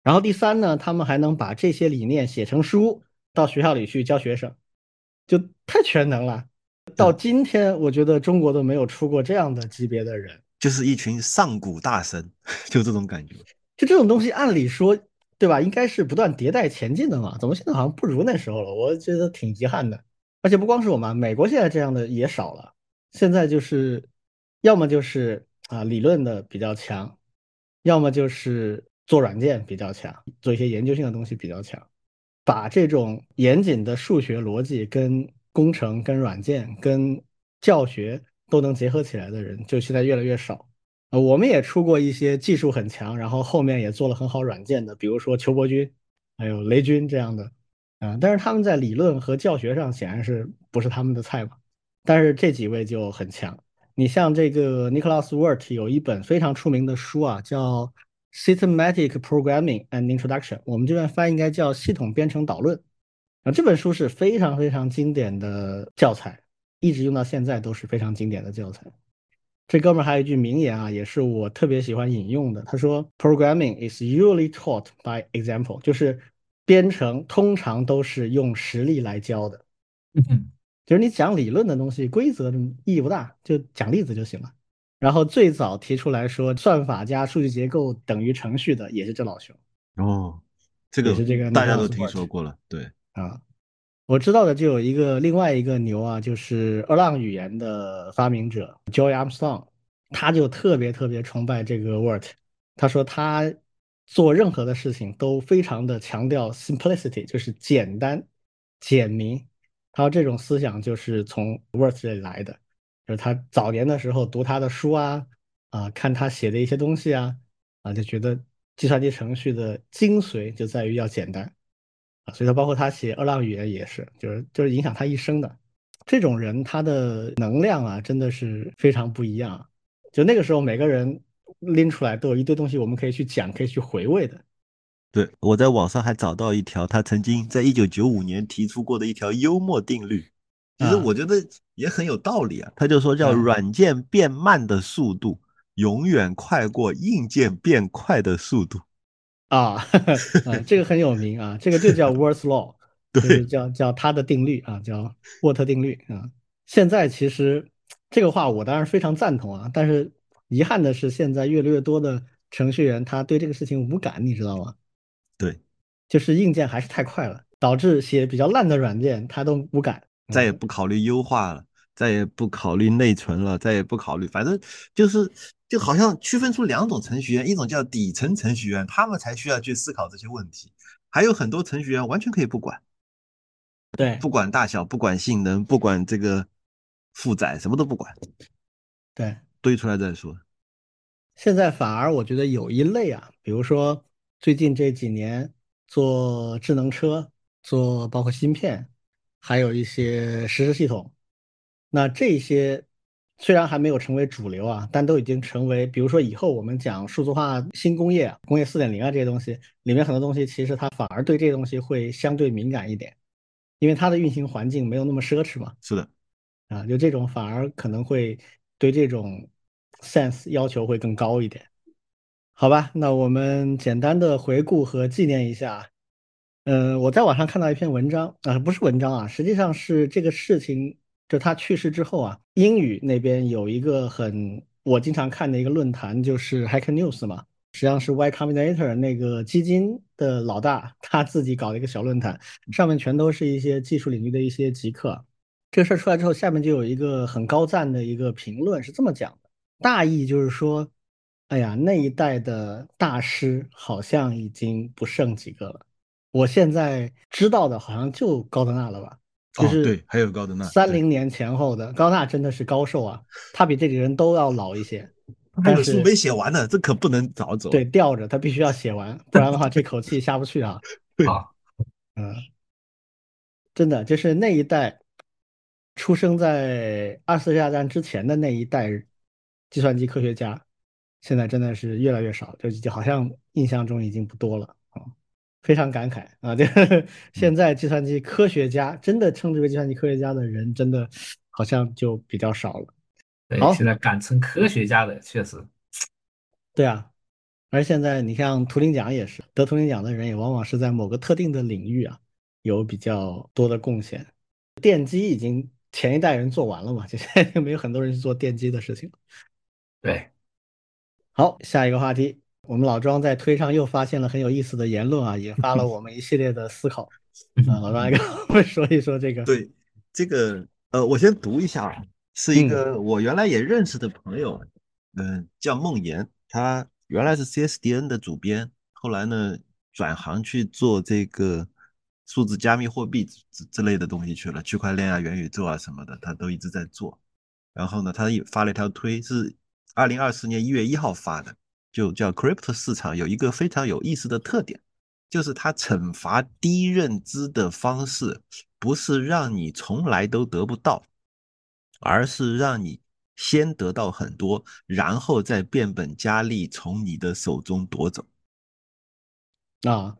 然后第三呢，他们还能把这些理念写成书，到学校里去教学生，就太全能了。到今天，我觉得中国都没有出过这样的级别的人，就是一群上古大神，[laughs] 就这种感觉。就这种东西，按理说，对吧？应该是不断迭代前进的嘛，怎么现在好像不如那时候了？我觉得挺遗憾的。而且不光是我们，美国现在这样的也少了。现在就是，要么就是啊理论的比较强，要么就是做软件比较强，做一些研究性的东西比较强，把这种严谨的数学逻辑跟。工程跟软件跟教学都能结合起来的人，就现在越来越少。呃，我们也出过一些技术很强，然后后面也做了很好软件的，比如说邱伯钧，还有雷军这样的，啊，但是他们在理论和教学上显然是不是他们的菜嘛。但是这几位就很强。你像这个 Nicholas Wert 有一本非常出名的书啊，叫 Systematic Programming and Introduction，我们这边翻译应该叫系统编程导论。啊这本书是非常非常经典的教材，一直用到现在都是非常经典的教材。这哥们还有一句名言啊，也是我特别喜欢引用的。他说：“Programming is usually taught by example。”就是编程通常都是用实例来教的。嗯，就是你讲理论的东西，规则意义不大，就讲例子就行了。然后最早提出来说算法加数据结构等于程序的，也是这老兄。哦，这个也是这个大家都听说过了。对，啊，我知道的就有一个另外一个牛啊，就是二浪语言的发明者 Joy Armstrong，他就特别特别崇拜这个 Word。他说他做任何的事情都非常的强调 simplicity，就是简单、简明。他说这种思想就是从 Word 这里来的，就是他早年的时候读他的书啊，啊，看他写的一些东西啊，啊，就觉得计算机程序的精髓就在于要简单。啊，所以他包括他写二浪语言也是，就是就是影响他一生的这种人，他的能量啊，真的是非常不一样。就那个时候，每个人拎出来都有一堆东西，我们可以去讲，可以去回味的。对，我在网上还找到一条他曾经在一九九五年提出过的一条幽默定律，其实啊我觉得也很有道理啊。他就说叫嗯软件变慢的速度永远快过硬件变快的速度。啊，[laughs] 啊，这个很有名啊，这个就叫 Worth Law，[laughs] 就是对，叫叫他的定律啊，叫沃特定律啊。现在其实这个话我当然非常赞同啊，但是遗憾的是，现在越来越多的程序员他对这个事情无感，你知道吗？对，就是硬件还是太快了，导致写比较烂的软件它都无感。再也嗯不考虑优化了，再也不考虑内存了，再也不考虑，反正就是就好像区分出两种程序员，一种叫底层程序员，他们才需要去思考这些问题，还有很多程序员完全可以不管，对不管大小，不管性能，不管这个负载，什么都不管，对，堆出来再说。现在反而我觉得有一类啊，比如说最近这几年做智能车，做包括芯片，还有一些实时系统，那这些虽然还没有成为主流啊，但都已经成为，比如说以后我们讲数字化新工业啊、工业四点零啊这些东西，里面很多东西其实它反而对这些东西会相对敏感一点，因为它的运行环境没有那么奢侈嘛。是的，啊，就这种反而可能会对这种 sense 要求会更高一点，好吧？那我们简单的回顾和纪念一下。嗯，我在网上看到一篇文章啊，不是文章啊，实际上是这个事情，就他去世之后啊，英语那边有一个很我经常看的一个论坛，就是 Hacker News 嘛，实际上是 Y Combinator 那个基金的老大他自己搞的一个小论坛，上面全都是一些技术领域的一些极客。这个事儿出来之后，下面就有一个很高赞的一个评论，是这么讲的，大意就是说，哎呀，那一代的大师好像已经不剩几个了。我现在知道的好像就高德纳了吧，就哦，是对，还有高德纳，对三零年前后的高德纳真的是高寿啊，他比这几个人都要老一些，但是还有书没写完呢，这可不能早走。对，吊着他必须要写完，不然的话这口气下不去啊。[laughs] 啊，嗯，真的就是那一代出生在二次世界大战之前的那一代计算机科学家，现在真的是越来越少，就就好像印象中已经不多了啊，非常感慨啊！这 [laughs] 现在计算机科学家真的称之为计算机科学家的人，真的好像就比较少了。对好，现在敢称科学家的确实，对啊，而现在你像图灵奖也是，得图灵奖的人也往往是在某个特定的领域啊有比较多的贡献。电机已经前一代人做完了嘛，就现在就没有很多人去做电机的事情。对，好，下一个话题，我们老庄在推上又发现了很有意思的言论啊，引发了我们一系列的思考。[laughs] 啊，老庄来跟我们说一说这个。对，这个呃，我先读一下啊，是一嗯个我原来也认识的朋友，嗯、叫孟岩，他原来是 CSDN 的主编，后来呢转行去做这个数字加密货币之之类的东西去了，区块链啊、元宇宙啊什么的，他都一直在做。然后呢，他也发了一条推，是二零二四年一月一号发的，就叫 Crypto 市场有一个非常有意思的特点。就是它惩罚低认知的方式，不是让你从来都得不到，而是让你先得到很多，然后再变本加厉从你的手中夺走，啊，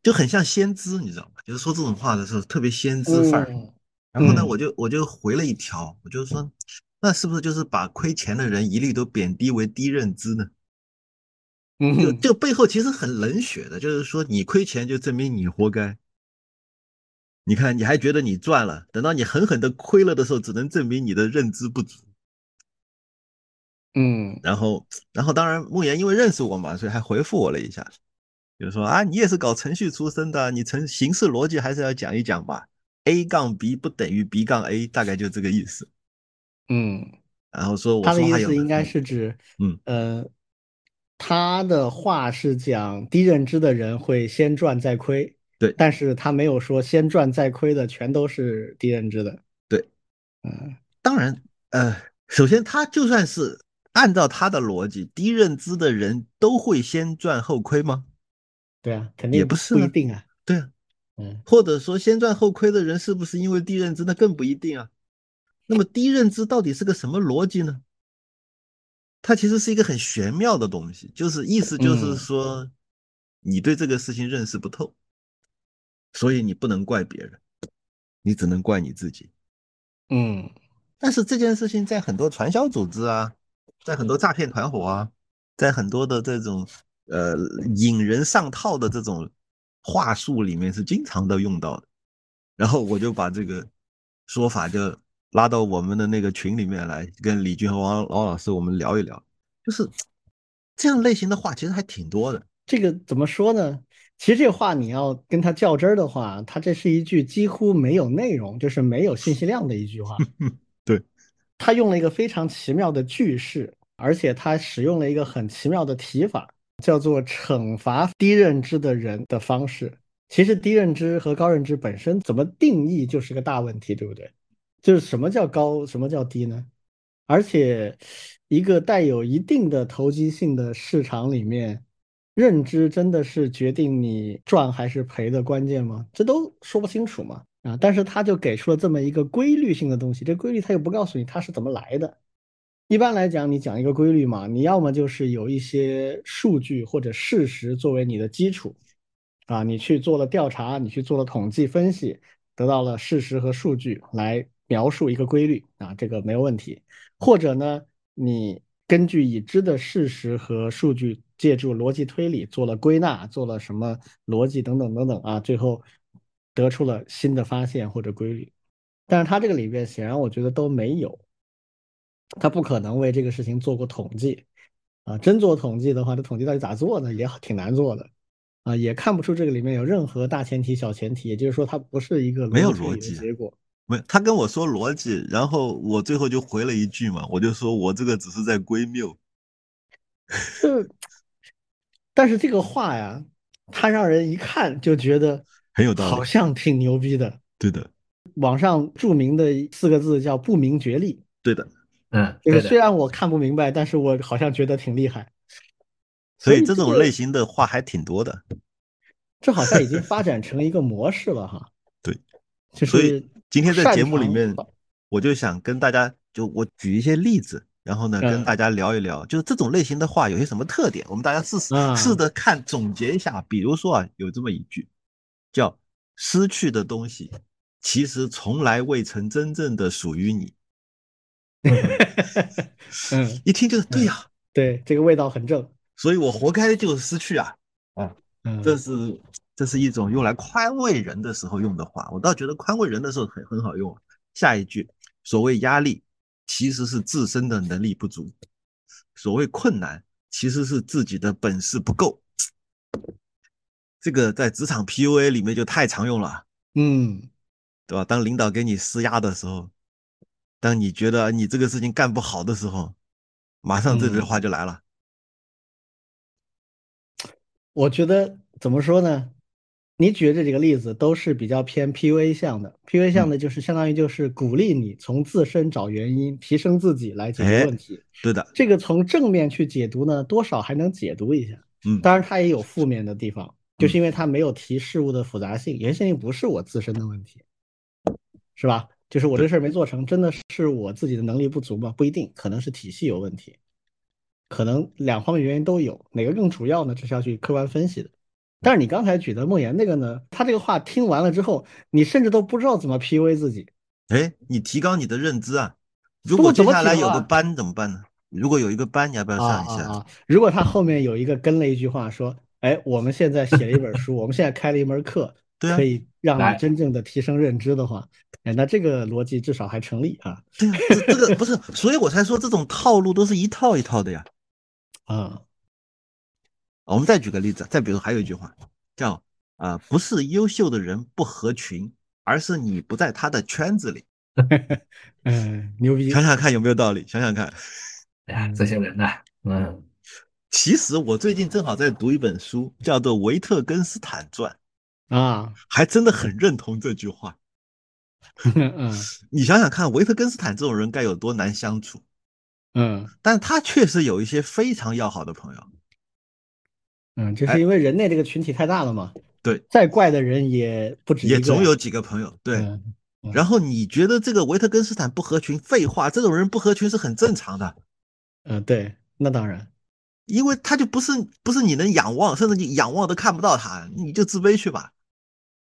就很像先知，你知道吗？就是说这种话的时候特别先知范儿。嗯然后呢，我就我就回了一条，我就说，那是不是就是把亏钱的人一律都贬低为低认知呢？嗯，就就背后其实很冷血的，就是说你亏钱就证明你活该。你看，你还觉得你赚了，等到你狠狠的亏了的时候，只能证明你的认知不足。嗯，然后，然后当然，慕言因为认识我嘛，所以还回复我了一下，就是说啊，你也是搞程序出身的，你程形式逻辑还是要讲一讲吧。A 杠 B 不等于 B 杠 A，大概就这个意思。嗯，然后说，他的意思应该是指，嗯呃，他的话是讲低认知的人会先赚再亏，对，但是他没有说先赚再亏的全都是低认知的，对，嗯，当然，呃，首先他就算是按照他的逻辑，低认知的人都会先赚后亏吗？对啊，肯定也不是不一定啊，对啊。嗯，或者说先赚后亏的人是不是因为低认知？那更不一定啊。那么低认知到底是个什么逻辑呢？它其实是一个很玄妙的东西，就是意思就是说，你对这个事情认识不透，所以你不能怪别人，你只能怪你自己。嗯，但是这件事情在很多传销组织啊，在很多诈骗团伙啊，在很多的这种呃引人上套的这种。话术里面是经常都用到的，然后我就把这个说法就拉到我们的那个群里面来，跟李军和王王老师我们聊一聊，就是这样类型的话其实还挺多的。这个怎么说呢？其实这话你要跟他较真儿的话，他这是一句几乎没有内容，就是没有信息量的一句话。[laughs] 对，他用了一个非常奇妙的句式，而且他使用了一个很奇妙的提法。叫做惩罚低认知的人的方式，其实低认知和高认知本身怎么定义就是个大问题，对不对？就是什么叫高，什么叫低呢？而且，一个带有一定的投机性的市场里面，认知真的是决定你赚还是赔的关键吗？这都说不清楚嘛。啊，但是他就给出了这么一个规律性的东西，这规律他又不告诉你它是怎么来的。一般来讲，你讲一个规律嘛，你要么就是有一些数据或者事实作为你的基础，啊，你去做了调查，你去做了统计分析，得到了事实和数据来描述一个规律，啊，这个没有问题。或者呢，你根据已知的事实和数据，借助逻辑推理做了归纳，做了什么逻辑等等等等啊，最后得出了新的发现或者规律。但是它这个里边显然我觉得都没有。他不可能为这个事情做过统计，啊，真做统计的话，这统计到底咋做呢？也挺难做的，啊，也看不出这个里面有任何大前提、小前提，也就是说，它不是一个没有逻辑结果。没，他跟我说逻辑，然后我最后就回了一句嘛，我就说我这个只是在归谬。是，但是这个话呀，他让人一看就觉得很有道理，好像挺牛逼的。对的，网上著名的四个字叫不明觉厉。对的。嗯，就是虽然我看不明白，但是我好像觉得挺厉害，所以这种类型的话还挺多的。这好像已经发展成一个模式了哈。对，就是今天在节目里面，我就想跟大家就我举一些例子，然后呢跟大家聊一聊，就是这种类型的话有些什么特点，我们大家试试试着看总结一下。比如说啊，有这么一句叫“失去的东西其实从来未曾真正的属于你”。嗯，一听就是对呀，对，这个味道很正，所以我活该就失去啊，啊，这是这是一种用来宽慰人的时候用的话，我倒觉得宽慰人的时候很很好用。下一句，所谓压力其实是自身的能力不足，所谓困难其实是自己的本事不够，这个在职场 PUA 里面就太常用了，嗯，对吧？当领导给你施压的时候。当你觉得你这个事情干不好的时候，马上这句话就来了。我觉得怎么说呢？你举的这几个例子都是比较偏 PUA 向的，PUA 向的就是相当于就是鼓励你从自身找原因，提升自己来解决问题。对的，这个从正面去解读呢，多少还能解读一下。嗯，当然它也有负面的地方，就是因为它没有提事物的复杂性，有些事情不是我自身的问题，是吧？就是我这事儿没做成，真的是我自己的能力不足吗？不一定，可能是体系有问题，可能两方面原因都有，哪个更主要呢？这是要去客观分析的。但是你刚才举的莫言那个呢，他这个话听完了之后，你甚至都不知道怎么 PUA 自己，哎，你提高你的认知啊。如果接下来有个班怎么办呢？如果有一个班，你要不要上一下？啊啊！如果他后面有一个跟了一句话说：“哎，我们现在写了一本书，我们现在开了一门课，[laughs] 对可以让你真正的提升认知的话，哎，那这个逻辑至少还成立啊。”对啊，这个 [laughs] 不是，所以我才说这种套路都是一套一套的呀。啊，我们再举个例子，再比如还有一句话叫：“啊，不是优秀的人不合群，而是你不在他的圈子里。[laughs] ”嗯，牛逼！想想看有没有道理？想想看。哎呀，这些人呐？嗯，其实我最近正好在读一本书，叫做《维特根斯坦传》啊，还真的很认同这句话。[laughs] 嗯，你想想看，维特根斯坦这种人该有多难相处？嗯，但他确实有一些非常要好的朋友。嗯，就是因为人类这个群体太大了嘛。对，再怪的人也不止，也总有几个朋友。对。然后你觉得这个维特根斯坦不合群？废话，这种人不合群是很正常的。嗯，对，那当然，因为他就不是不是你能仰望，甚至你仰望都看不到他，你就自卑去吧。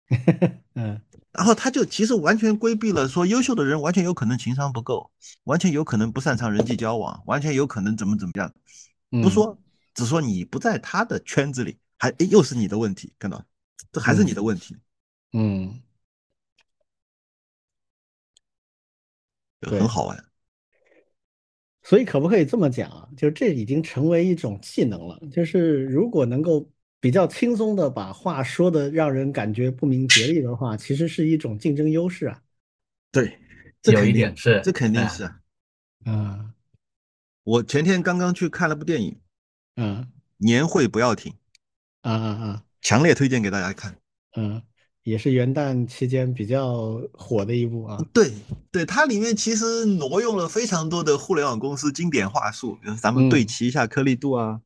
[laughs] 嗯，然后他就其实完全规避了，说优秀的人完全有可能情商不够，完全有可能不擅长人际交往，完全有可能怎么怎么样，不说，只说你不在他的圈子里，还又是你的问题，看到，这还是你的问题。嗯，很好玩。所以可不可以这么讲啊？就这已经成为一种技能了。就是如果能够比较轻松的把话说的让人感觉不明觉厉的话，其实是一种竞争优势啊。对，有一点是，这肯定是啊。嗯，我前天刚刚去看了部电影，嗯，年会不要停，啊啊啊，强烈推荐给大家看。嗯。也是元旦期间比较火的一部啊，对对，它里面其实挪用了非常多的互联网公司经典话术，比如咱们对齐一下颗粒度啊，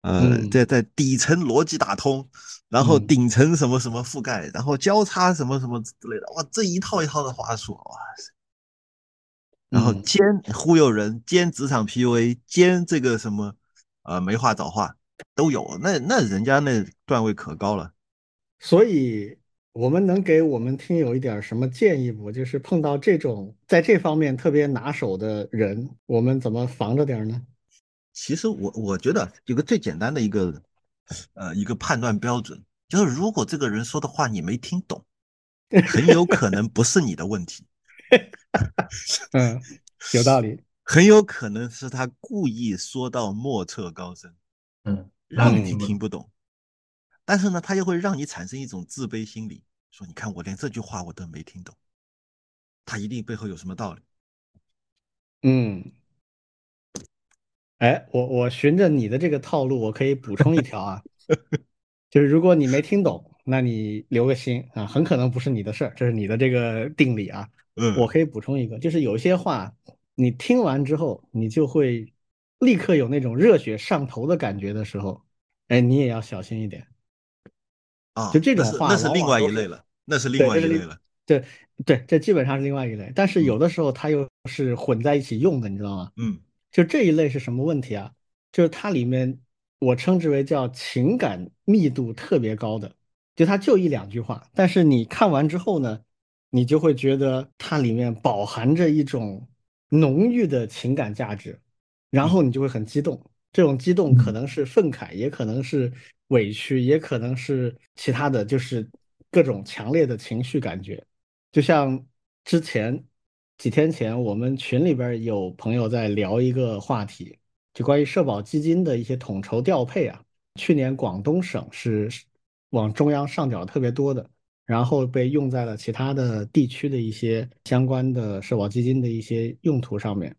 呃，在在底层逻辑打通，然后顶层什么什么覆盖，然后交叉什么什么之类的，哇，这一套一套的话术，哇塞，然后兼忽悠人，兼职场 PUA，兼这个什么呃没话找话都有，那那人家那段位可高了，所以。我们能给我们听友一点什么建议不？就是碰到这种在这方面特别拿手的人，我们怎么防着点呢？其实我我觉得有个最简单的一个呃一个判断标准，就是如果这个人说的话你没听懂，很有可能不是你的问题。[laughs] 嗯，有道理。很有可能是他故意说到莫测高深，嗯，让你听不懂。但是呢，他又会让你产生一种自卑心理，说你看我连这句话我都没听懂，他一定背后有什么道理。嗯，哎，我我循着你的这个套路，我可以补充一条啊，[laughs] 就是如果你没听懂，那你留个心啊，很可能不是你的事儿，这是你的这个定理啊。嗯，我可以补充一个，就是有些话你听完之后，你就会立刻有那种热血上头的感觉的时候，哎，你也要小心一点。啊，就这种话，那是另外一类了，那是另外一类了。对对，这基本上是另外一类。但是有的时候它又是混在一起用的，你知道吗？嗯，就这一类是什么问题啊？就是它里面我称之为叫情感密度特别高的，就它就一两句话，但是你看完之后呢，你就会觉得它里面饱含着一种浓郁的情感价值，然后你就会很激动。这种激动可能是愤慨，也可能是委屈，也可能是其他的就是各种强烈的情绪感觉。就像之前几天前，我们群里边有朋友在聊一个话题，就关于社保基金的一些统筹调配啊。去年广东省是往中央上缴特别多的，然后被用在了其他的地区的一些相关的社保基金的一些用途上面。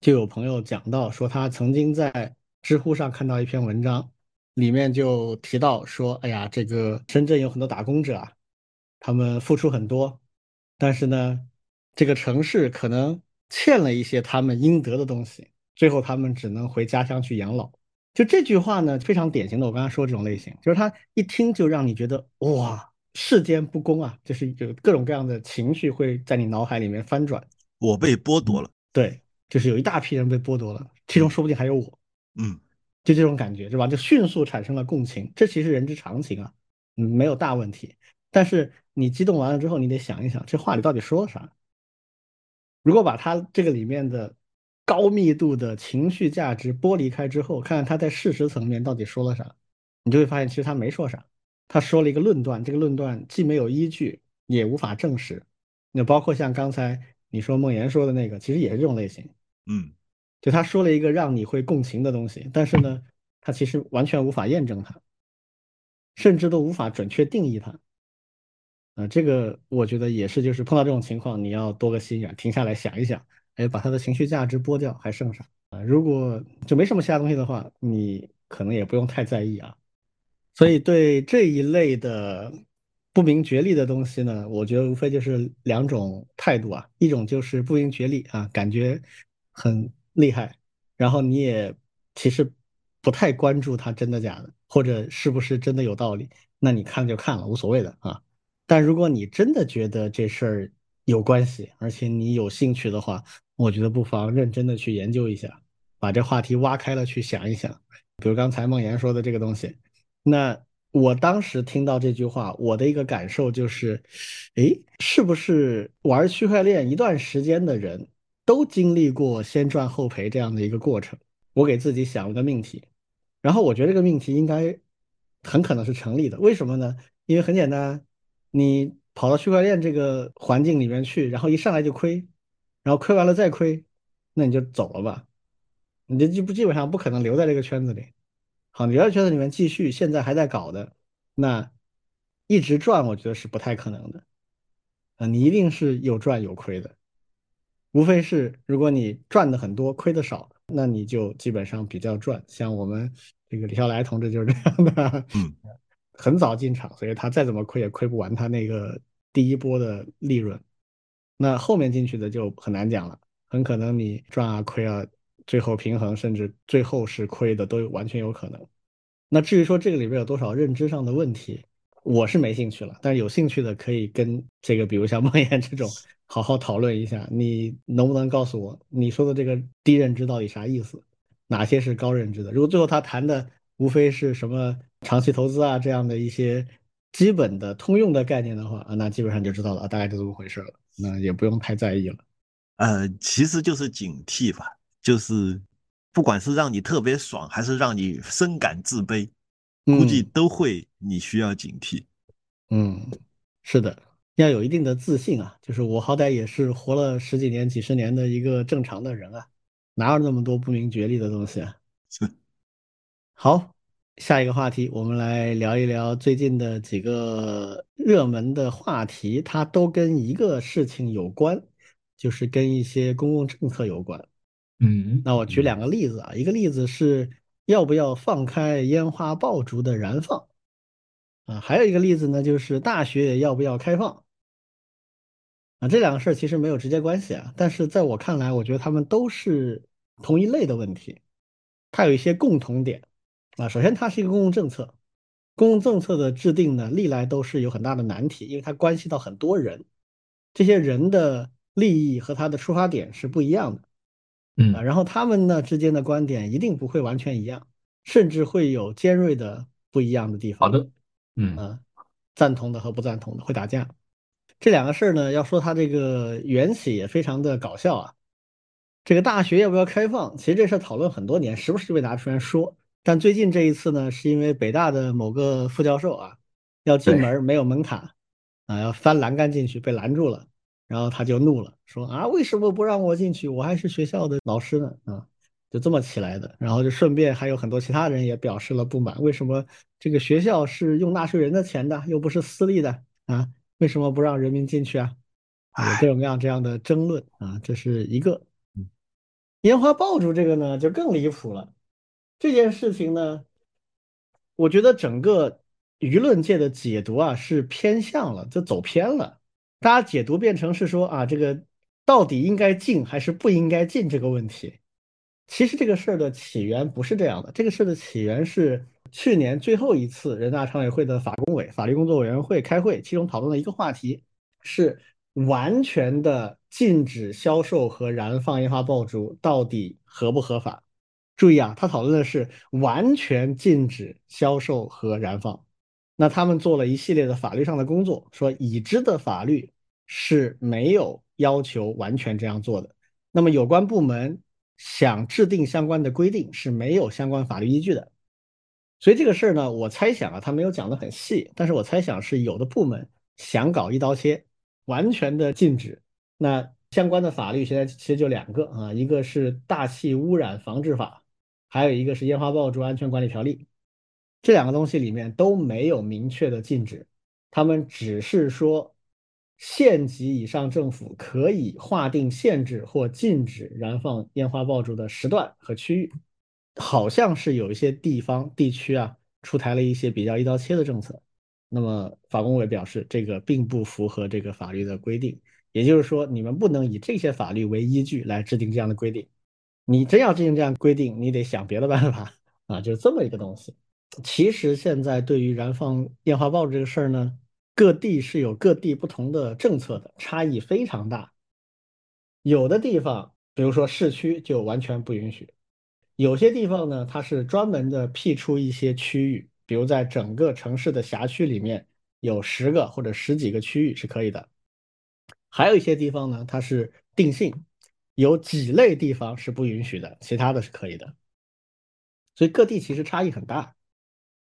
就有朋友讲到说，他曾经在知乎上看到一篇文章，里面就提到说：“哎呀，这个深圳有很多打工者啊，他们付出很多，但是呢，这个城市可能欠了一些他们应得的东西，最后他们只能回家乡去养老。”就这句话呢，非常典型的我刚才说这种类型，就是他一听就让你觉得哇，世间不公啊，就是有各种各样的情绪会在你脑海里面翻转。我被剥夺了，对，就是有一大批人被剥夺了，其中说不定还有我。嗯，就这种感觉是吧？就迅速产生了共情，这其实人之常情啊，嗯，没有大问题。但是你激动完了之后，你得想一想，这话里到底说了啥？如果把他这个里面的高密度的情绪价值剥离开之后，看看他在事实层面到底说了啥，你就会发现其实他没说啥。他说了一个论断，这个论断既没有依据，也无法证实。那包括像刚才你说梦岩说的那个，其实也是这种类型。嗯，就他说了一个让你会共情的东西，但是呢，他其实完全无法验证它，甚至都无法准确定义它。啊，这个我觉得也是，就是碰到这种情况，你要多个心眼，停下来想一想，哎，把他的情绪价值剥掉，还剩啥啊？如果就没什么其他东西的话，你可能也不用太在意啊。所以对这一类的不明觉厉的东西呢，我觉得无非就是两种态度啊，一种就是不明觉厉啊，感觉很厉害，然后你也其实不太关注它真的假的，或者是不是真的有道理，那你看就看了，无所谓的啊。但如果你真的觉得这事儿有关系，而且你有兴趣的话，我觉得不妨认真的去研究一下，把这话题挖开了去想一想。比如刚才梦岩说的这个东西，那我当时听到这句话，我的一个感受就是，哎，是不是玩区块链一段时间的人都经历过先赚后赔这样的一个过程？我给自己想了个命题，然后我觉得这个命题应该很可能是成立的。为什么呢？因为很简单。你跑到区块链这个环境里面去，然后一上来就亏，然后亏完了再亏，那你就走了吧，你就基不基本上不可能留在这个圈子里。好，你留在圈子里面继续，现在还在搞的，那一直赚，我觉得是不太可能的。啊，你一定是有赚有亏的，无非是如果你赚的很多，亏的少，那你就基本上比较赚。像我们这个李笑来同志就是这样的。嗯。[laughs] 很早进场，所以他再怎么亏也亏不完他那个第一波的利润。那后面进去的就很难讲了，很可能你赚啊亏啊，最后平衡，甚至最后是亏的都有完全有可能。那至于说这个里边有多少认知上的问题，我是没兴趣了。但是有兴趣的可以跟这个，比如像梦岩这种好好讨论一下。你能不能告诉我你说的这个低认知到底啥意思？哪些是高认知的？如果最后他谈的无非是什么？长期投资啊，这样的一些基本的通用的概念的话啊，那基本上就知道了，大概就这么回事了，那也不用太在意了。呃，其实就是警惕吧，就是不管是让你特别爽，还是让你深感自卑，估计都会你需要警惕。嗯，是的，要有一定的自信啊，就是我好歹也是活了十几年、几十年的一个正常的人啊，哪有那么多不明觉厉的东西啊？[laughs] 好。下一个话题，我们来聊一聊最近的几个热门的话题，它都跟一个事情有关，就是跟一些公共政策有关。嗯，那我举两个例子啊，一个例子是要不要放开烟花爆竹的燃放啊，还有一个例子呢，就是大学要不要开放啊。这两个事儿其实没有直接关系啊，但是在我看来，我觉得他们都是同一类的问题，它有一些共同点。啊，首先它是一个公共政策，公共政策的制定呢，历来都是有很大的难题，因为它关系到很多人，这些人的利益和他的出发点是不一样的，嗯啊，然后他们呢之间的观点一定不会完全一样，甚至会有尖锐的不一样的地方。好的，嗯啊，赞同的和不赞同的会打架，这两个事儿呢，要说它这个缘起也非常的搞笑啊，这个大学要不要开放，其实这事讨论很多年，时不时就被拿出来说。但最近这一次呢，是因为北大的某个副教授啊，要进门没有门槛，啊，要翻栏杆进去被拦住了，然后他就怒了，说啊，为什么不让我进去？我还是学校的老师呢，啊，就这么起来的。然后就顺便还有很多其他人也表示了不满，为什么这个学校是用纳税人的钱的，又不是私立的啊？为什么不让人民进去啊？有各种各样这样的争论啊，这是一个。烟花爆竹这个呢，就更离谱了。这件事情呢，我觉得整个舆论界的解读啊是偏向了，就走偏了。大家解读变成是说啊，这个到底应该禁还是不应该禁这个问题。其实这个事儿的起源不是这样的，这个事儿的起源是去年最后一次人大常委会的法工委法律工作委员会开会，其中讨论的一个话题是完全的禁止销售和燃放烟花爆竹到底合不合法。注意啊，他讨论的是完全禁止销售和燃放。那他们做了一系列的法律上的工作，说已知的法律是没有要求完全这样做的。那么有关部门想制定相关的规定是没有相关法律依据的。所以这个事儿呢，我猜想啊，他没有讲得很细，但是我猜想是有的部门想搞一刀切，完全的禁止。那相关的法律现在其实就两个啊，一个是《大气污染防治法》，还有一个是《烟花爆竹安全管理条例》。这两个东西里面都没有明确的禁止，他们只是说县级以上政府可以划定限制或禁止燃放烟花爆竹的时段和区域。好像是有一些地方地区啊出台了一些比较一刀切的政策。那么法工委表示，这个并不符合这个法律的规定。也就是说，你们不能以这些法律为依据来制定这样的规定。你真要制定这样规定，你得想别的办法啊，就是这么一个东西。其实现在对于燃放烟花爆竹这个事儿呢，各地是有各地不同的政策的，差异非常大。有的地方，比如说市区就完全不允许；有些地方呢，它是专门的辟出一些区域，比如在整个城市的辖区里面有十个或者十几个区域是可以的。还有一些地方呢，它是定性，有几类地方是不允许的，其他的是可以的。所以各地其实差异很大，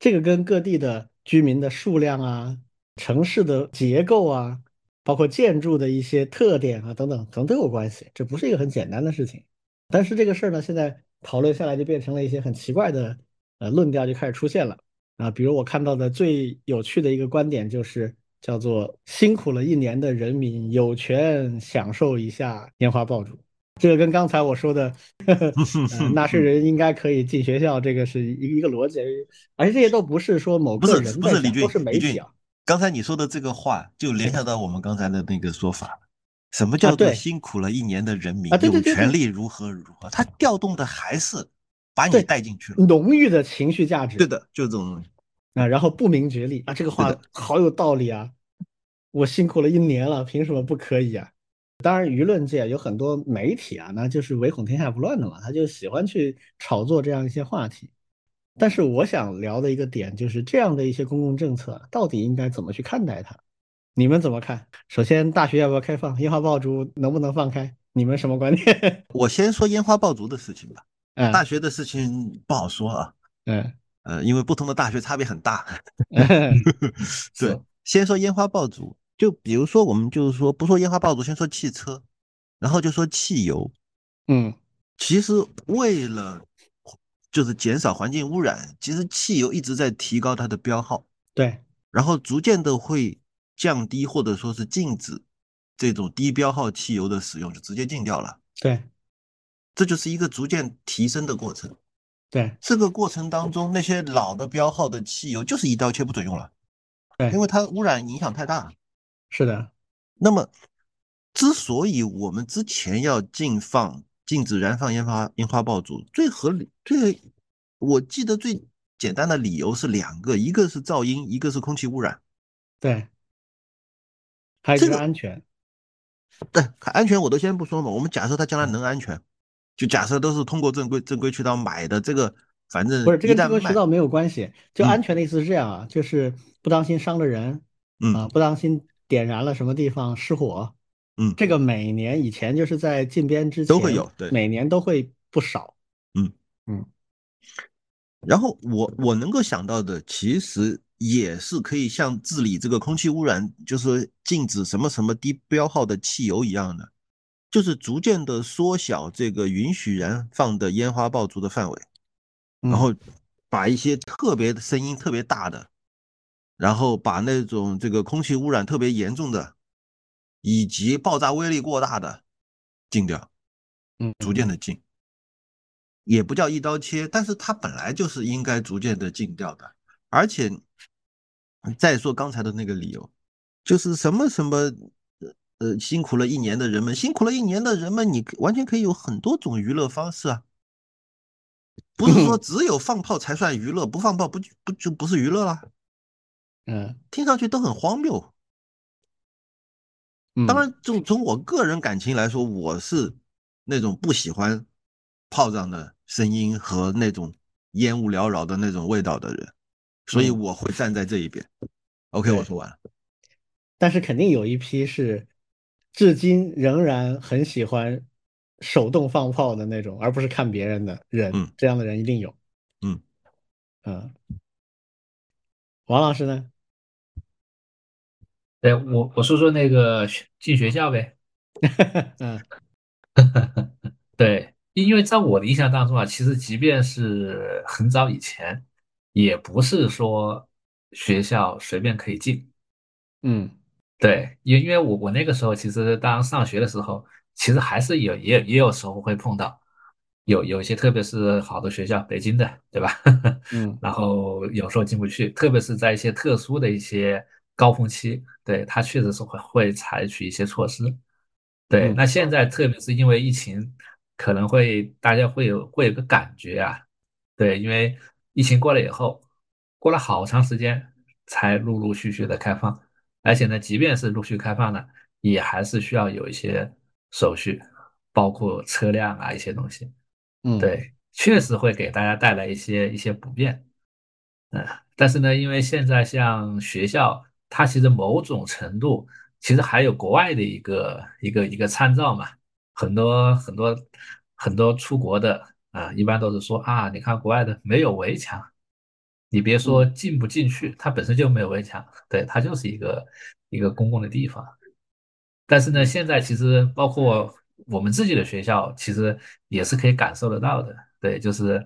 这个跟各地的居民的数量啊、城市的结构啊、包括建筑的一些特点啊等等，可能都有关系。这不是一个很简单的事情。但是这个事儿呢，现在讨论下来就变成了一些很奇怪的呃论调就开始出现了啊。比如我看到的最有趣的一个观点就是。叫做辛苦了一年的人民有权享受一下烟花爆竹，这个跟刚才我说的 [laughs] 纳税人应该可以进学校，这个是一一个逻辑，而且这些都不是说某个人不是李俊，都是媒体啊。刚才你说的这个话就联想到我们刚才的那个说法，什么叫做辛苦了一年的人民有权利如何如何？他调动的还是把你带进去了，浓郁的情绪价值。对的，就这种东西。啊，然后不明觉厉啊，这个话好有道理啊！我辛苦了一年了，凭什么不可以啊？当然，舆论界有很多媒体啊，那就是唯恐天下不乱的嘛，他就喜欢去炒作这样一些话题。但是我想聊的一个点就是这样的一些公共政策到底应该怎么去看待它？你们怎么看？首先，大学要不要开放？烟花爆竹能不能放开？你们什么观点？[laughs] 我先说烟花爆竹的事情吧。嗯，大学的事情不好说啊。嗯。呃，因为不同的大学差别很大。[laughs] 对，先说烟花爆竹，就比如说我们就是说不说烟花爆竹，先说汽车，然后就说汽油。嗯，其实为了就是减少环境污染，其实汽油一直在提高它的标号。对，然后逐渐的会降低或者说是禁止这种低标号汽油的使用，就直接禁掉了。对，这就是一个逐渐提升的过程。对这个过程当中，那些老的标号的汽油就是一刀切不准用了，对，因为它污染影响太大。是的。那么，之所以我们之前要禁放、禁止燃放烟花、烟花爆竹，最合理、最我记得最简单的理由是两个，一个是噪音，一个是空气污染。对，还有一个安全。对，安全我都先不说嘛，我们假设它将来能安全。就假设都是通过正规正规渠道买的，这个反正不是这个正规渠道没有关系。就安全的意思是这样啊，就是不当心伤了人，啊，不当心点燃了什么地方失火，嗯，这个每年以前就是在禁鞭之前都会有，对，每年都会不少，嗯。嗯。然后我我能够想到的，其实也是可以像治理这个空气污染，就是禁止什么什么低标号的汽油一样的。就是逐渐的缩小这个允许燃放的烟花爆竹的范围，然后把一些特别的声音特别大的，然后把那种这个空气污染特别严重的，以及爆炸威力过大的禁掉，嗯，逐渐的禁，也不叫一刀切，但是它本来就是应该逐渐的禁掉的。而且再说刚才的那个理由，就是什么什么。呃，辛苦了一年的人们，辛苦了一年的人们，你完全可以有很多种娱乐方式啊，不是说 [laughs] 只有放炮才算娱乐，不放炮不不就不是娱乐了？嗯，听上去都很荒谬。当然，从从我个人感情来说，我是那种不喜欢炮仗的声音和那种烟雾缭绕的那种味道的人，所以我会站在这一边。OK，我说完了。但是肯定有一批是。至今仍然很喜欢手动放炮的那种，而不是看别人的人，这样的人一定有。嗯嗯，王老师呢？对我我说说那个进学校呗。[laughs] 嗯，[laughs] 对，因为在我的印象当中啊，其实即便是很早以前，也不是说学校随便可以进。嗯，对，因因为我我那个时候其实当上学的时候，其实还是有也也有时候会碰到，有有一些特别是好的学校，北京的，对吧？[laughs] 嗯，然后有时候进不去，特别是在一些特殊的一些。高峰期，对他确实是会会采取一些措施，对。那现在特别是因为疫情，可能会大家会有会有个感觉啊，对，因为疫情过了以后，过了好长时间才陆陆续续的开放，而且呢，即便是陆续开放了，也还是需要有一些手续，包括车辆啊一些东西，嗯，对，确实会给大家带来一些一些不便，嗯，但是呢，因为现在像学校。它其实某种程度其实还有国外的一个一个一个参照嘛，很多很多很多出国的啊，一般都是说啊，你看国外的没有围墙，你别说进不进去，它本身就没有围墙，对，它就是一个一个公共的地方。但是呢，现在其实包括我们自己的学校，其实也是可以感受得到的，对，就是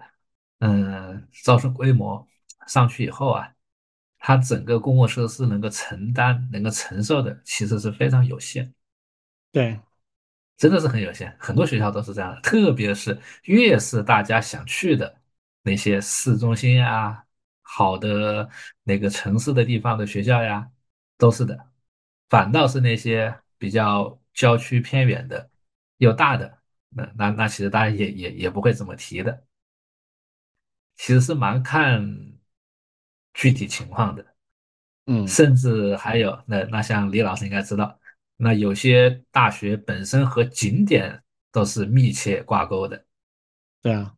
嗯，招生规模上去以后啊。它整个公共设施能够承担、能够承受的，其实是非常有限。对，真的是很有限。很多学校都是这样的，特别是越是大家想去的那些市中心啊、好的那个城市的地方的学校呀，都是的。反倒是那些比较郊区偏远的、又大的，那那那其实大家也也也不会怎么提的。其实是蛮看。具体情况的，嗯，甚至还有那那像李老师应该知道，那有些大学本身和景点都是密切挂钩的，对啊，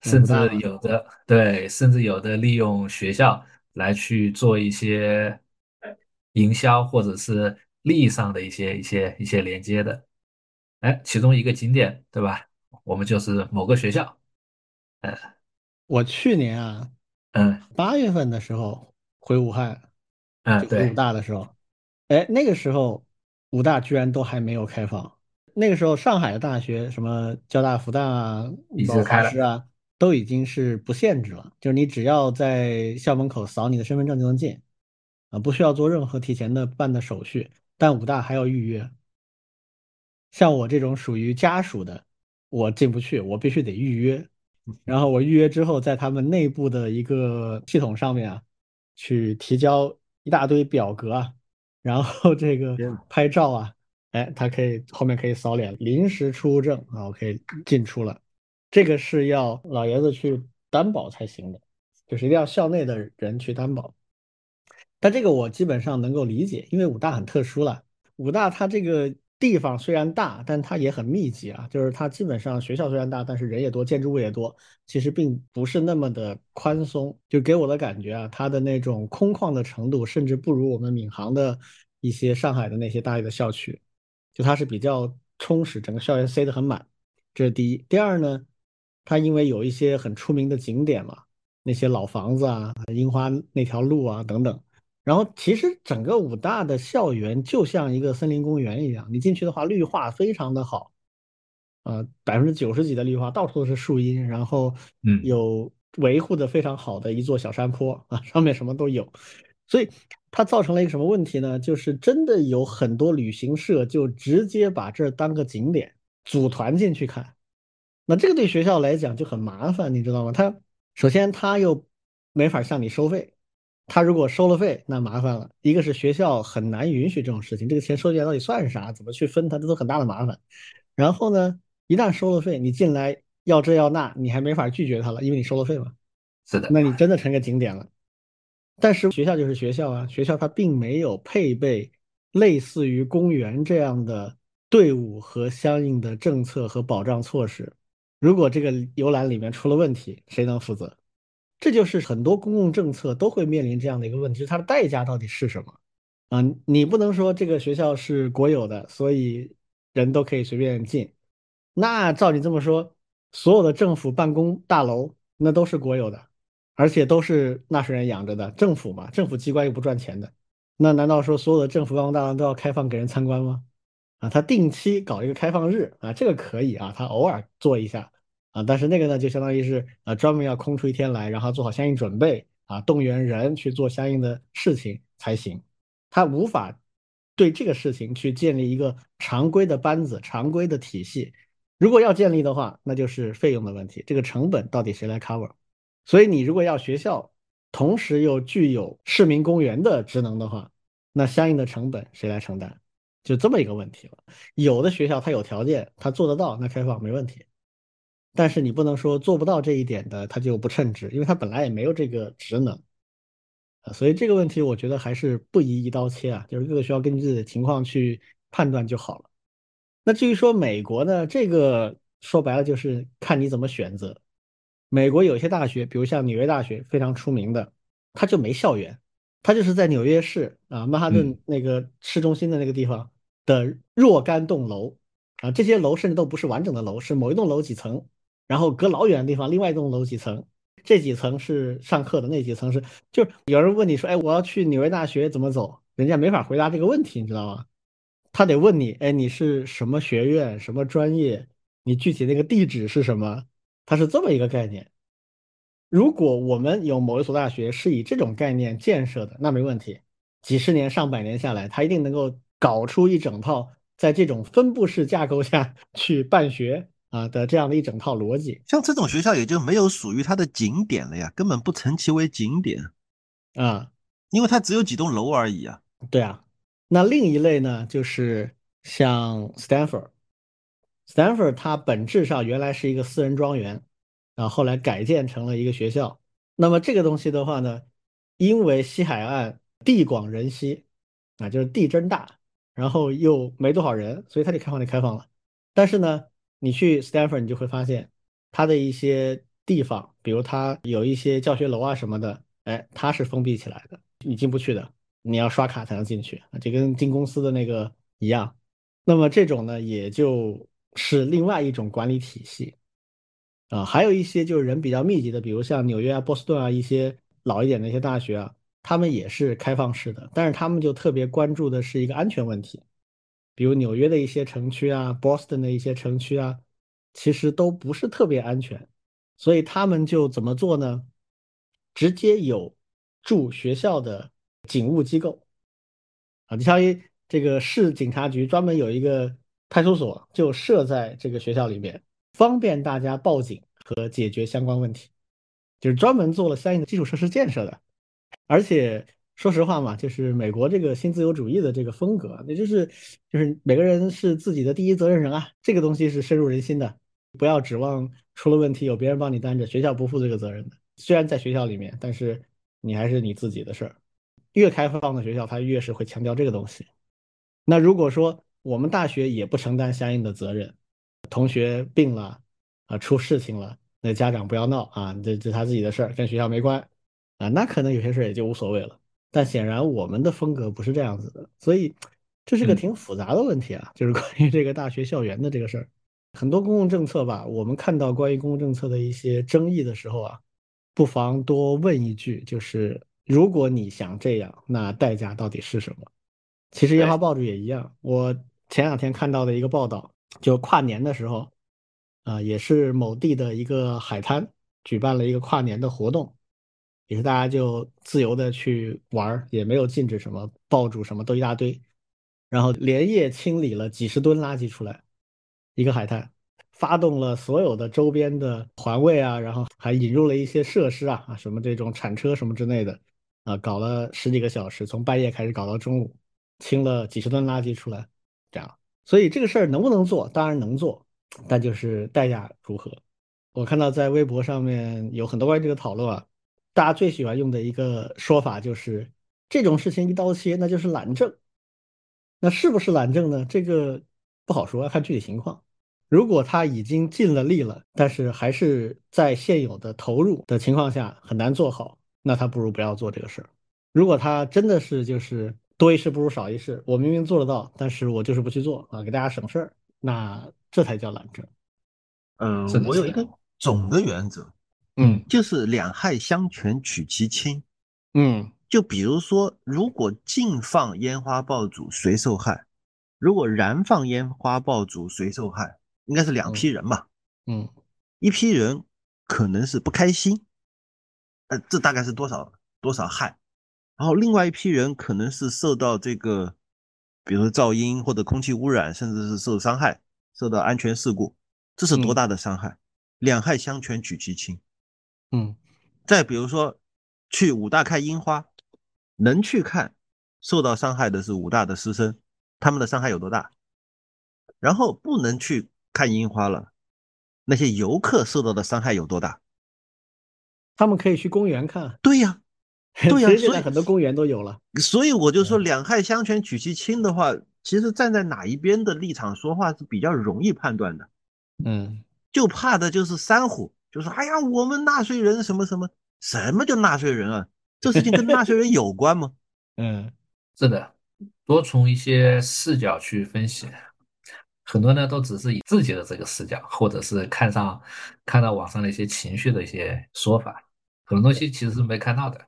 甚至有的对，甚至有的利用学校来去做一些营销或者是利益上的一些一些一些连接的，哎，其中一个景点对吧？我们就是某个学校，嗯，我去年啊。嗯，八月份的时候回武汉，嗯，回武大的时候，哎，那个时候武大居然都还没有开放。那个时候上海的大学，什么交大、复旦啊、包括华师啊，都已经是不限制了，就是你只要在校门口扫你的身份证就能进，啊，不需要做任何提前的办的手续。但武大还要预约，像我这种属于家属的，我进不去，我必须得预约。然后我预约之后，在他们内部的一个系统上面啊，去提交一大堆表格啊，然后这个拍照啊，哎，他可以后面可以扫脸，临时出入证啊，我可以进出了。这个是要老爷子去担保才行的，就是一定要校内的人去担保。但这个我基本上能够理解，因为武大很特殊了，武大它这个。地方虽然大，但它也很密集啊。就是它基本上学校虽然大，但是人也多，建筑物也多，其实并不是那么的宽松。就给我的感觉啊，它的那种空旷的程度，甚至不如我们闵行的一些上海的那些大一的校区。就它是比较充实，整个校园塞得很满。这是第一。第二呢，它因为有一些很出名的景点嘛，那些老房子啊，樱花那条路啊等等。然后其实整个武大的校园就像一个森林公园一样，你进去的话绿化非常的好，呃，百分之九十几的绿化，到处都是树荫，然后嗯，有维护的非常好的一座小山坡啊，上面什么都有，所以它造成了一个什么问题呢？就是真的有很多旅行社就直接把这儿当个景点，组团进去看，那这个对学校来讲就很麻烦，你知道吗？他首先他又没法向你收费。他如果收了费，那麻烦了。一个是学校很难允许这种事情，这个钱收进来到底算啥？怎么去分它？这都很大的麻烦。然后呢，一旦收了费，你进来要这要那，你还没法拒绝他了，因为你收了费嘛。是的，那你真的成个景点了。但是学校就是学校啊，学校它并没有配备类似于公园这样的队伍和相应的政策和保障措施。如果这个游览里面出了问题，谁能负责？这就是很多公共政策都会面临这样的一个问题，它的代价到底是什么？啊，你不能说这个学校是国有的，所以人都可以随便进。那照你这么说，所有的政府办公大楼那都是国有的，而且都是纳税人养着的，政府嘛，政府机关又不赚钱的。那难道说所有的政府办公大楼都要开放给人参观吗？啊，他定期搞一个开放日啊，这个可以啊，他偶尔做一下啊，但是那个呢，就相当于是呃专门要空出一天来，然后做好相应准备啊，动员人去做相应的事情才行。他无法对这个事情去建立一个常规的班子、常规的体系。如果要建立的话，那就是费用的问题，这个成本到底谁来 cover？所以你如果要学校同时又具有市民公园的职能的话，那相应的成本谁来承担？就这么一个问题了。有的学校它有条件，它做得到，那开放没问题。但是你不能说做不到这一点的，他就不称职，因为他本来也没有这个职能啊。所以这个问题我觉得还是不宜一刀切啊，就是各个学校根据自己的情况去判断就好了。那至于说美国呢，这个说白了就是看你怎么选择。美国有些大学，比如像纽约大学，非常出名的，它就没校园，它就是在纽约市啊曼哈顿那个市中心的那个地方的若干栋楼啊，这些楼甚至都不是完整的楼，是某一栋楼几层，然后隔老远的地方另外一栋楼几层。这几层是上课的，那几层是，就有人问你说，哎，我要去纽约大学怎么走？人家没法回答这个问题，你知道吗？他得问你，哎，你是什么学院、什么专业？你具体那个地址是什么？它是这么一个概念。如果我们有某一所大学是以这种概念建设的，那没问题。几十年、上百年下来，他一定能够搞出一整套在这种分布式架构下 [laughs] 去办学。啊的这样的一整套逻辑，像这种学校也就没有属于它的景点了呀，根本不称其为景点啊，因为它只有几栋楼而已啊。对啊，那另一类呢，就是像 Stanford，Stanford 它本质上原来是一个私人庄园，然后后来改建成了一个学校。那么这个东西的话呢，因为西海岸地广人稀啊，就是地真大，然后又没多少人，所以它就开放就开放了。但是呢。你去 Stanford，你就会发现它的一些地方，比如它有一些教学楼啊什么的，哎，它是封闭起来的，你进不去的，你要刷卡才能进去，就跟进公司的那个一样。那么这种呢，也就是另外一种管理体系啊。还有一些就是人比较密集的，比如像纽约啊、波士顿啊一些老一点的一些大学啊，他们也是开放式的，但是他们就特别关注的是一个安全问题。比如纽约的一些城区啊，Boston 的一些城区啊，其实都不是特别安全，所以他们就怎么做呢？直接有驻学校的警务机构啊，就相当于这个市警察局专门有一个派出所，就设在这个学校里面，方便大家报警和解决相关问题，就是专门做了相应的基础设施建设的，而且。说实话嘛，就是美国这个新自由主义的这个风格，那就是就是每个人是自己的第一责任人啊，这个东西是深入人心的。不要指望出了问题有别人帮你担着，学校不负这个责任的。虽然在学校里面，但是你还是你自己的事儿。越开放的学校，它越是会强调这个东西。那如果说我们大学也不承担相应的责任，同学病了啊，出事情了，那家长不要闹啊，这这他自己的事儿，跟学校没关啊，那可能有些事儿也就无所谓了。但显然我们的风格不是这样子的，所以这是个挺复杂的问题啊，就是关于这个大学校园的这个事儿，很多公共政策吧，我们看到关于公共政策的一些争议的时候啊，不妨多问一句，就是如果你想这样，那代价到底是什么？其实烟花爆竹也一样，我前两天看到的一个报道，就跨年的时候，啊，也是某地的一个海滩举办了一个跨年的活动。也是大家就自由的去玩，也没有禁止什么爆竹什么都一大堆，然后连夜清理了几十吨垃圾出来，一个海滩，发动了所有的周边的环卫啊，然后还引入了一些设施啊啊什么这种铲车什么之类的啊，搞了十几个小时，从半夜开始搞到中午，清了几十吨垃圾出来，这样，所以这个事儿能不能做？当然能做，但就是代价如何？我看到在微博上面有很多关于这个讨论啊。大家最喜欢用的一个说法就是，这种事情一刀切，那就是懒政。那是不是懒政呢？这个不好说，要看具体情况。如果他已经尽了力了，但是还是在现有的投入的情况下很难做好，那他不如不要做这个事儿。如果他真的是就是多一事不如少一事，我明明做得到，但是我就是不去做啊，给大家省事儿，那这才叫懒政。嗯，我有一个总的原则，嗯，就是两害相权取其轻。嗯，就比如说，如果禁放烟花爆竹，谁受害？如果燃放烟花爆竹，谁受害？应该是两批人嘛。嗯，一批人可能是不开心，呃，这大概是多少多少害？然后另外一批人可能是受到这个，比如说噪音或者空气污染，甚至是受伤害，受到安全事故，这是多大的伤害？两害相权取其轻。嗯，再比如说。去武大看樱花，能去看，受到伤害的是武大的师生，他们的伤害有多大？然后不能去看樱花了，那些游客受到的伤害有多大？他们可以去公园看。对呀，对呀，[laughs] 现在很多公园都有了。所以我就说，两害相权取其轻的话，其实站在哪一边的立场说话是比较容易判断的。嗯，就怕的就是三虎，就是哎呀，我们纳税人什么什么。什么叫纳税人啊？这事情跟纳税人有关吗？[laughs] 嗯，是的，多从一些视角去分析，很多呢都只是以自己的这个视角，或者是看上看到网上的一些情绪的一些说法，很多东西其实是没看到的。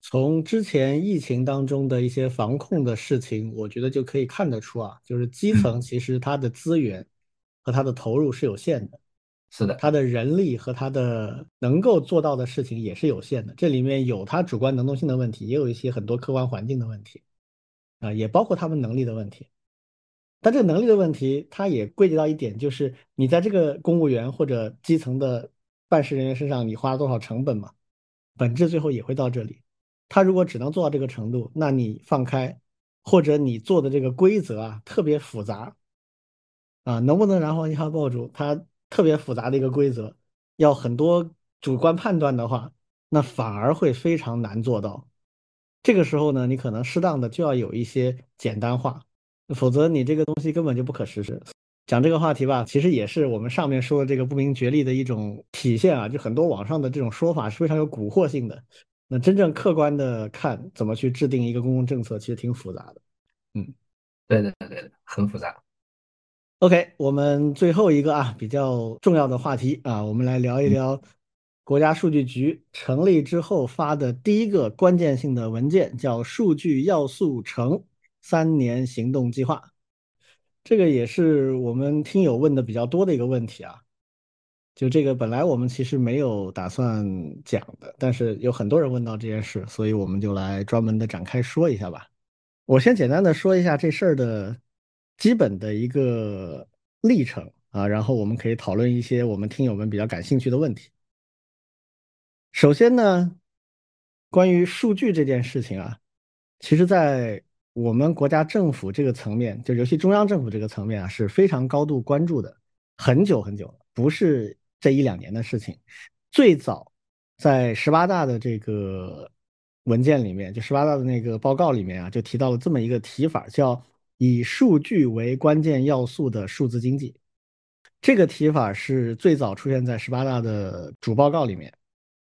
从之前疫情当中的一些防控的事情，我觉得就可以看得出啊，就是基层 [laughs] 其实它的资源和它的投入是有限的。是的，他的人力和他的能够做到的事情也是有限的，这里面有他主观能动性的问题，也有一些很多客观环境的问题，啊，也包括他们能力的问题。但这个能力的问题，它也归结到一点，就是你在这个公务员或者基层的办事人员身上，你花了多少成本嘛？本质最后也会到这里。他如果只能做到这个程度，那你放开，或者你做的这个规则啊特别复杂，啊，能不能燃放一号爆竹？他。特别复杂的一个规则，要很多主观判断的话，那反而会非常难做到。这个时候呢，你可能适当的就要有一些简单化，否则你这个东西根本就不可实施。讲这个话题吧，其实也是我们上面说的这个不明觉厉的一种体现啊。就很多网上的这种说法是非常有蛊惑性的。那真正客观的看，怎么去制定一个公共政策，其实挺复杂的。嗯，对对对对，很复杂。OK，我们最后一个啊比较重要的话题啊，我们来聊一聊国家数据局成立之后发的第一个关键性的文件，叫《数据要素城三年行动计划》。这个也是我们听友问的比较多的一个问题啊。就这个本来我们其实没有打算讲的，但是有很多人问到这件事，所以我们就来专门的展开说一下吧。我先简单的说一下这事儿的。基本的一个历程啊，然后我们可以讨论一些我们听友们比较感兴趣的问题。首先呢，关于数据这件事情啊，其实在我们国家政府这个层面，就尤其中央政府这个层面啊，是非常高度关注的，很久很久，不是这一两年的事情。最早在十八大的这个文件里面，就十八大的那个报告里面啊，就提到了这么一个提法，叫。以数据为关键要素的数字经济，这个提法是最早出现在十八大的主报告里面，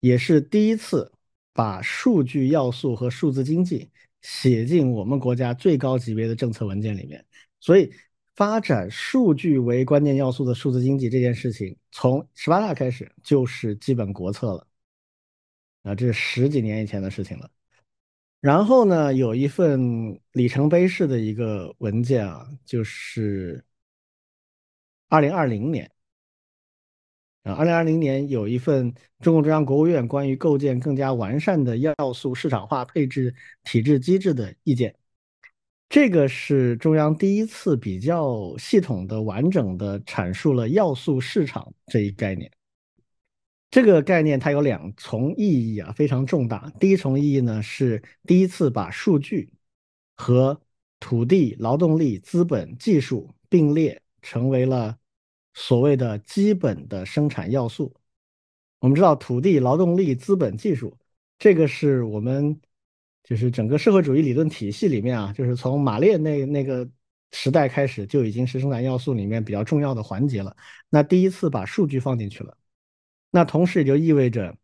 也是第一次把数据要素和数字经济写进我们国家最高级别的政策文件里面。所以，发展数据为关键要素的数字经济这件事情，从十八大开始就是基本国策了。啊，这是十几年以前的事情了。然后呢，有一份里程碑式的一个文件啊，就是二零二零年啊，二零二零年有一份中共中央国务院关于构建更加完善的要素市场化配置体制机制的意见。这个是中央第一次比较系统的、完整的阐述了要素市场这一概念。这个概念它有两重意义啊，非常重大。第一重意义呢，是第一次把数据和土地、劳动力、资本、技术并列，成为了所谓的基本的生产要素。我们知道，土地、劳动力、资本、技术，这个是我们就是整个社会主义理论体系里面啊，就是从马列那那个时代开始就已经是生产要素里面比较重要的环节了。那第一次把数据放进去了。那同时也就意味着，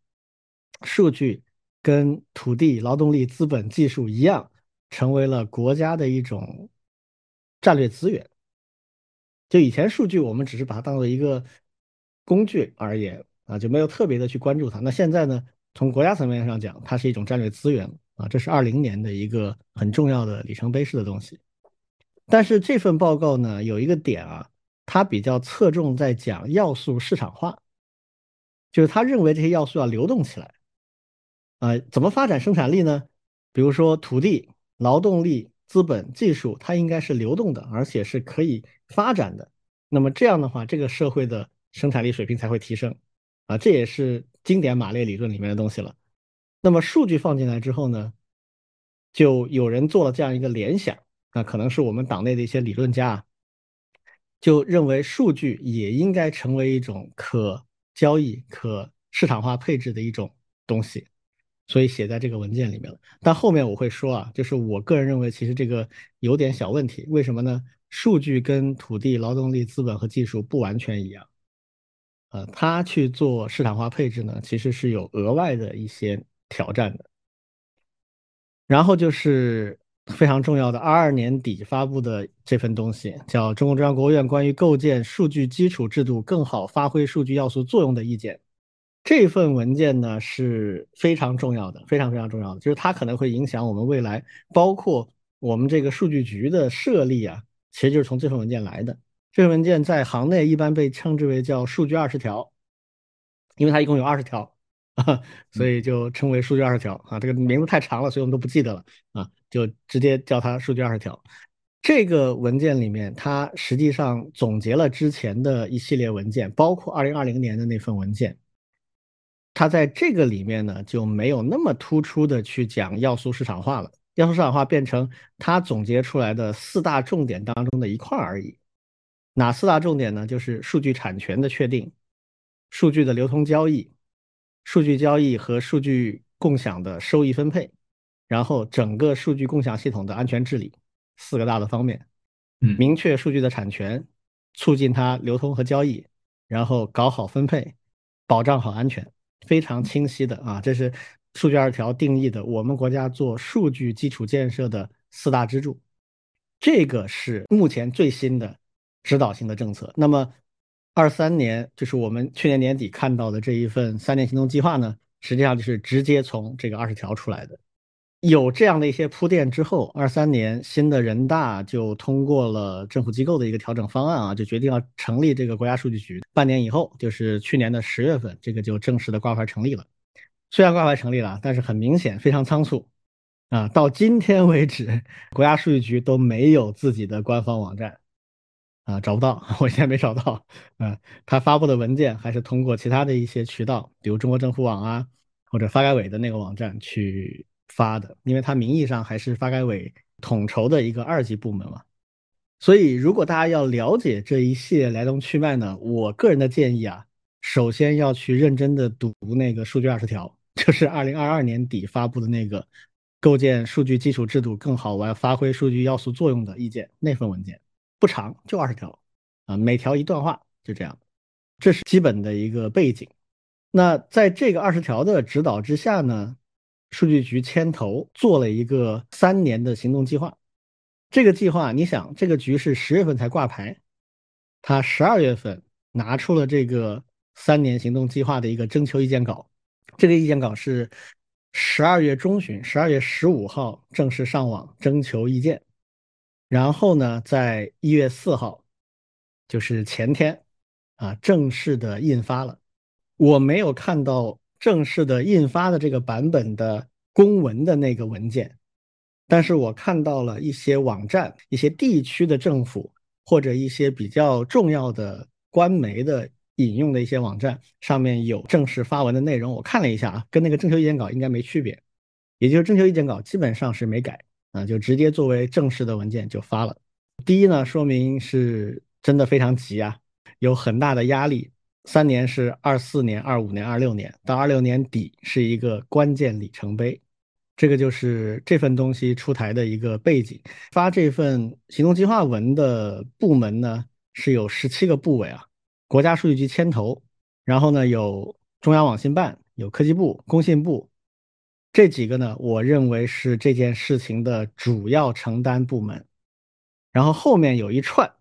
数据跟土地、劳动力、资本、技术一样，成为了国家的一种战略资源。就以前数据，我们只是把它当做一个工具而言啊，就没有特别的去关注它。那现在呢，从国家层面上讲，它是一种战略资源啊，这是二零年的一个很重要的里程碑式的东西。但是这份报告呢，有一个点啊，它比较侧重在讲要素市场化，就是他认为这些要素要流动起来啊，怎么发展生产力呢？比如说土地、劳动力。资本、技术，它应该是流动的，而且是可以发展的。那么这样的话，这个社会的生产力水平才会提升啊！这也是经典马列理论里面的东西了。那么数据放进来之后呢，就有人做了这样一个联想，那可能是我们党内的一些理论家就认为数据也应该成为一种可交易、可市场化配置的一种东西。所以写在这个文件里面了，但后面我会说啊，就是我个人认为，其实这个有点小问题。为什么呢？数据跟土地、劳动力、资本和技术不完全一样，呃，它去做市场化配置呢，其实是有额外的一些挑战的。然后就是非常重要的，二二年底发布的这份东西，叫《中共中央、国务院关于构建数据基础制度，更好发挥数据要素作用的意见》。这份文件呢是非常重要的，非常非常重要的，就是它可能会影响我们未来，包括我们这个数据局的设立啊，其实就是从这份文件来的。这份文件在行内一般被称之为叫“数据二十条”，因为它一共有二十条，[laughs] 所以就称为“数据二十条”啊。这个名字太长了，所以我们都不记得了啊，就直接叫它“数据二十条”。这个文件里面，它实际上总结了之前的一系列文件，包括二零二零年的那份文件。它在这个里面呢，就没有那么突出的去讲要素市场化了。要素市场化变成它总结出来的四大重点当中的一块而已。哪四大重点呢？就是数据产权的确定、数据的流通交易、数据交易和数据共享的收益分配，然后整个数据共享系统的安全治理四个大的方面。嗯，明确数据的产权，促进它流通和交易，然后搞好分配，保障好安全。非常清晰的啊，这是数据二条定义的，我们国家做数据基础建设的四大支柱，这个是目前最新的指导性的政策。那么，二三年就是我们去年年底看到的这一份三年行动计划呢，实际上就是直接从这个二十条出来的。有这样的一些铺垫之后，二三年新的人大就通过了政府机构的一个调整方案啊，就决定要成立这个国家数据局。半年以后，就是去年的十月份，这个就正式的挂牌成立了。虽然挂牌成立了，但是很明显非常仓促啊。到今天为止，国家数据局都没有自己的官方网站啊，找不到，我现在没找到。嗯，他发布的文件还是通过其他的一些渠道，比如中国政府网啊，或者发改委的那个网站去。发的，因为它名义上还是发改委统筹的一个二级部门嘛，所以如果大家要了解这一系列来龙去脉呢，我个人的建议啊，首先要去认真的读那个数据二十条，[laughs] 就是二零二二年底发布的那个构建数据基础制度更好玩发挥数据要素作用的意见那份文件，不长，就二十条啊，每条一段话，就这样，这是基本的一个背景。那在这个二十条的指导之下呢？数据局牵头做了一个三年的行动计划，这个计划，你想，这个局是十月份才挂牌，他十二月份拿出了这个三年行动计划的一个征求意见稿，这个意见稿是十二月中旬，十二月十五号正式上网征求意见，然后呢，在一月四号，就是前天，啊，正式的印发了，我没有看到。正式的印发的这个版本的公文的那个文件，但是我看到了一些网站、一些地区的政府或者一些比较重要的官媒的引用的一些网站上面有正式发文的内容。我看了一下啊，跟那个征求意见稿应该没区别，也就是征求意见稿基本上是没改啊，就直接作为正式的文件就发了。第一呢，说明是真的非常急啊，有很大的压力。三年是二四年、二五年、二六年，到二六年底是一个关键里程碑。这个就是这份东西出台的一个背景。发这份行动计划文的部门呢，是有十七个部委啊，国家数据局牵头，然后呢有中央网信办、有科技部、工信部，这几个呢，我认为是这件事情的主要承担部门。然后后面有一串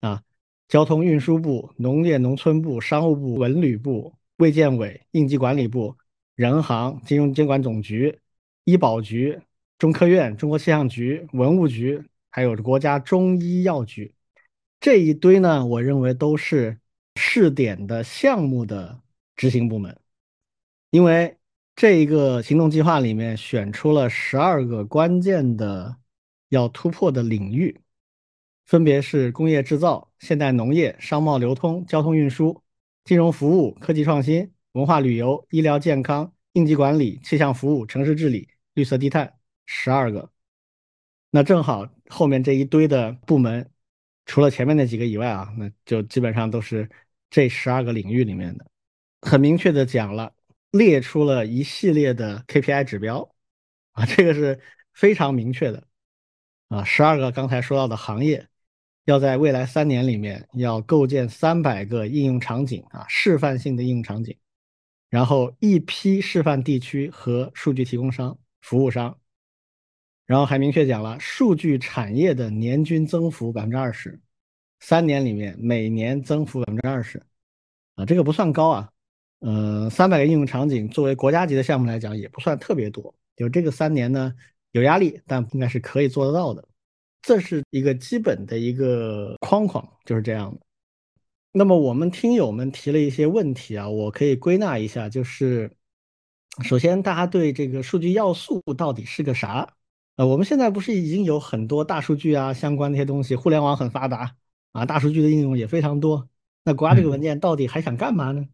啊，交通运输部、农业农村部、商务部、文旅部、卫健委、应急管理部、人行、金融监管总局、医保局、中科院、中国气象局、文物局，还有国家中医药局。这一堆呢，我认为都是试点的项目的执行部门，因为这一个行动计划里面选出了十二个关键的要突破的领域，分别是工业制造、现代农业、商贸流通、交通运输、金融服务、科技创新、文化旅游、医疗健康、应急管理、气象服务、城市治理、绿色低碳，十二个。那正好后面这一堆的部门。除了前面那几个以外啊，那就基本上都是这十二个领域里面的，很明确的讲了，列出了一系列的 KPI 指标，啊，这个是非常明确的，啊，十二个刚才说到的行业，要在未来三年里面要构建三百个应用场景啊，示范性的应用场景，然后一批示范地区和数据提供商、服务商。然后还明确讲了数据产业的年均增幅百分之二十，三年里面每年增幅百分之二十，啊，这个不算高啊，呃，三百个应用场景作为国家级的项目来讲也不算特别多，就这个三年呢有压力，但应该是可以做得到的，这是一个基本的一个框框，就是这样的。那么我们听友们提了一些问题啊，我可以归纳一下，就是首先大家对这个数据要素到底是个啥？呃，我们现在不是已经有很多大数据啊，相关那些东西，互联网很发达啊，大数据的应用也非常多。那国家这个文件到底还想干嘛呢？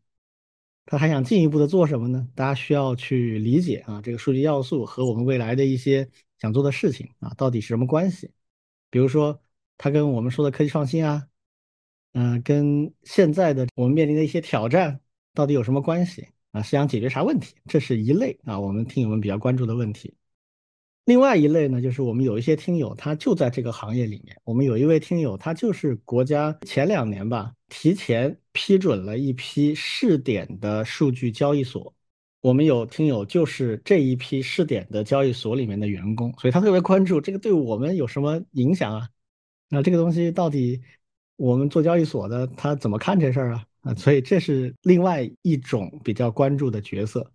他还想进一步的做什么呢？大家需要去理解啊，这个数据要素和我们未来的一些想做的事情啊，到底是什么关系？比如说，它跟我们说的科技创新啊，嗯，跟现在的我们面临的一些挑战到底有什么关系啊？是想解决啥问题？这是一类啊，我们听友们比较关注的问题。另外一类呢，就是我们有一些听友，他就在这个行业里面。我们有一位听友，他就是国家前两年吧，提前批准了一批试点的数据交易所。我们有听友就是这一批试点的交易所里面的员工，所以他特别关注这个对我们有什么影响啊？那这个东西到底我们做交易所的他怎么看这事儿啊？啊，所以这是另外一种比较关注的角色。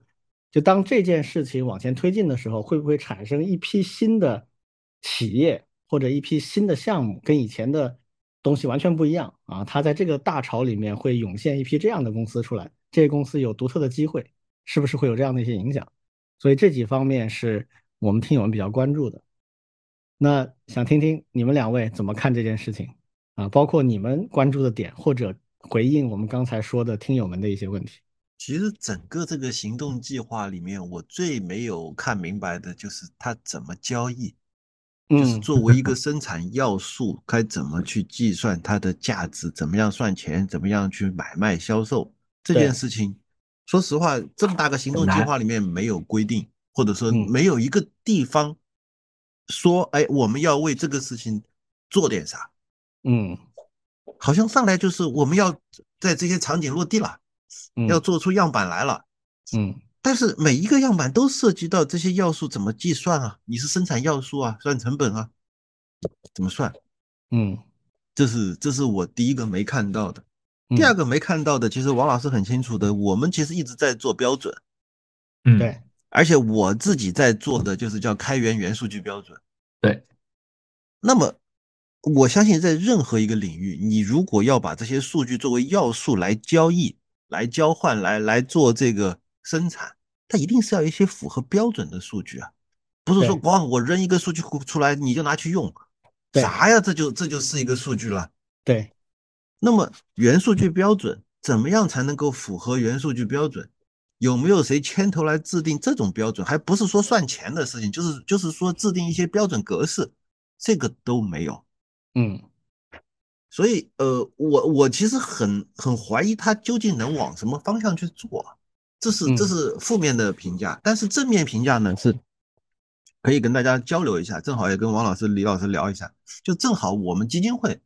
就当这件事情往前推进的时候，会不会产生一批新的企业或者一批新的项目，跟以前的东西完全不一样啊？它在这个大潮里面会涌现一批这样的公司出来，这些公司有独特的机会，是不是会有这样的一些影响？所以这几方面是我们听友们比较关注的。那想听听你们两位怎么看这件事情啊？包括你们关注的点，或者回应我们刚才说的听友们的一些问题。其实整个这个行动计划里面，我最没有看明白的就是它怎么交易，就是作为一个生产要素，该怎么去计算它的价值，怎么样算钱，怎么样去买卖销售这件事情。说实话，这么大个行动计划里面没有规定，或者说没有一个地方说，哎，我们要为这个事情做点啥。嗯，好像上来就是我们要在这些场景落地了。要做出样板来了，嗯，但是每一个样板都涉及到这些要素怎么计算啊？你是生产要素啊，算成本啊，怎么算？嗯，这是这是我第一个没看到的。第二个没看到的，其实王老师很清楚的，我们其实一直在做标准，嗯，对，而且我自己在做的就是叫开源元数据标准，对。那么我相信在任何一个领域，你如果要把这些数据作为要素来交易。来交换，来来做这个生产，它一定是要一些符合标准的数据啊，不是说光我扔一个数据库出来你就拿去用，啥呀？这就这就是一个数据了。对，那么元数据标准怎么样才能够符合元数据标准？有没有谁牵头来制定这种标准？还不是说算钱的事情，就是就是说制定一些标准格式，这个都没有。嗯。所以，呃，我我其实很很怀疑他究竟能往什么方向去做，这是这是负面的评价。但是正面评价呢，是可以跟大家交流一下，正好也跟王老师、李老师聊一下。就正好我们基金会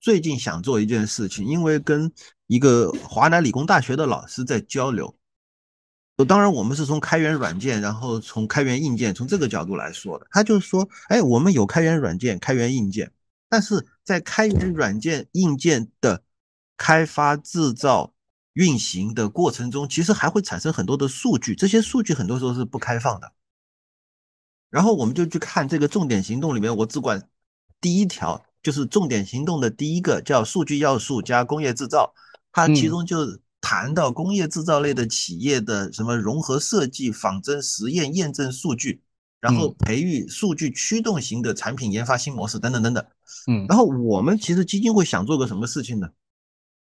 最近想做一件事情，因为跟一个华南理工大学的老师在交流，当然，我们是从开源软件，然后从开源硬件，从这个角度来说的。他就是说，哎，我们有开源软件、开源硬件，但是在开源软件、硬件的开发、制造、运行的过程中，其实还会产生很多的数据，这些数据很多时候是不开放的。然后我们就去看这个重点行动里面，我只管第一条，就是重点行动的第一个叫数据要素加工业制造，它其中就。谈到工业制造类的企业的什么融合设计、仿真实验、验证数据，然后培育数据驱动型的产品研发新模式等等等等。嗯，然后我们其实基金会想做个什么事情呢？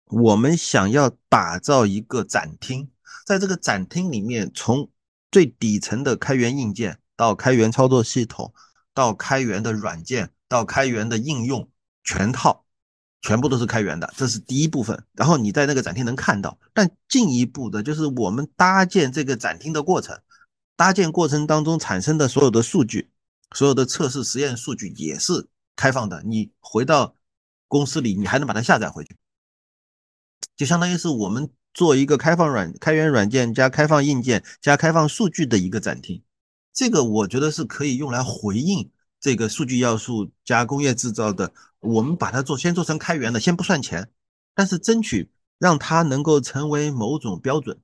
我们想要打造一个展厅，在这个展厅里面，从最底层的开源硬件到开源操作系统，到开源的软件，到开源的应用，全套。全部都是开源的，这是第一部分。然后你在那个展厅能看到，但进一步的就是我们搭建这个展厅的过程，搭建过程当中产生的所有的数据，所有的测试实验数据也是开放的。你回到公司里，你还能把它下载回去，就相当于是我们做一个开放软开源软件加开放硬件加开放数据的一个展厅。这个我觉得是可以用来回应。这个数据要素加工业制造的，我们把它做先做成开源的，先不算钱，但是争取让它能够成为某种标准，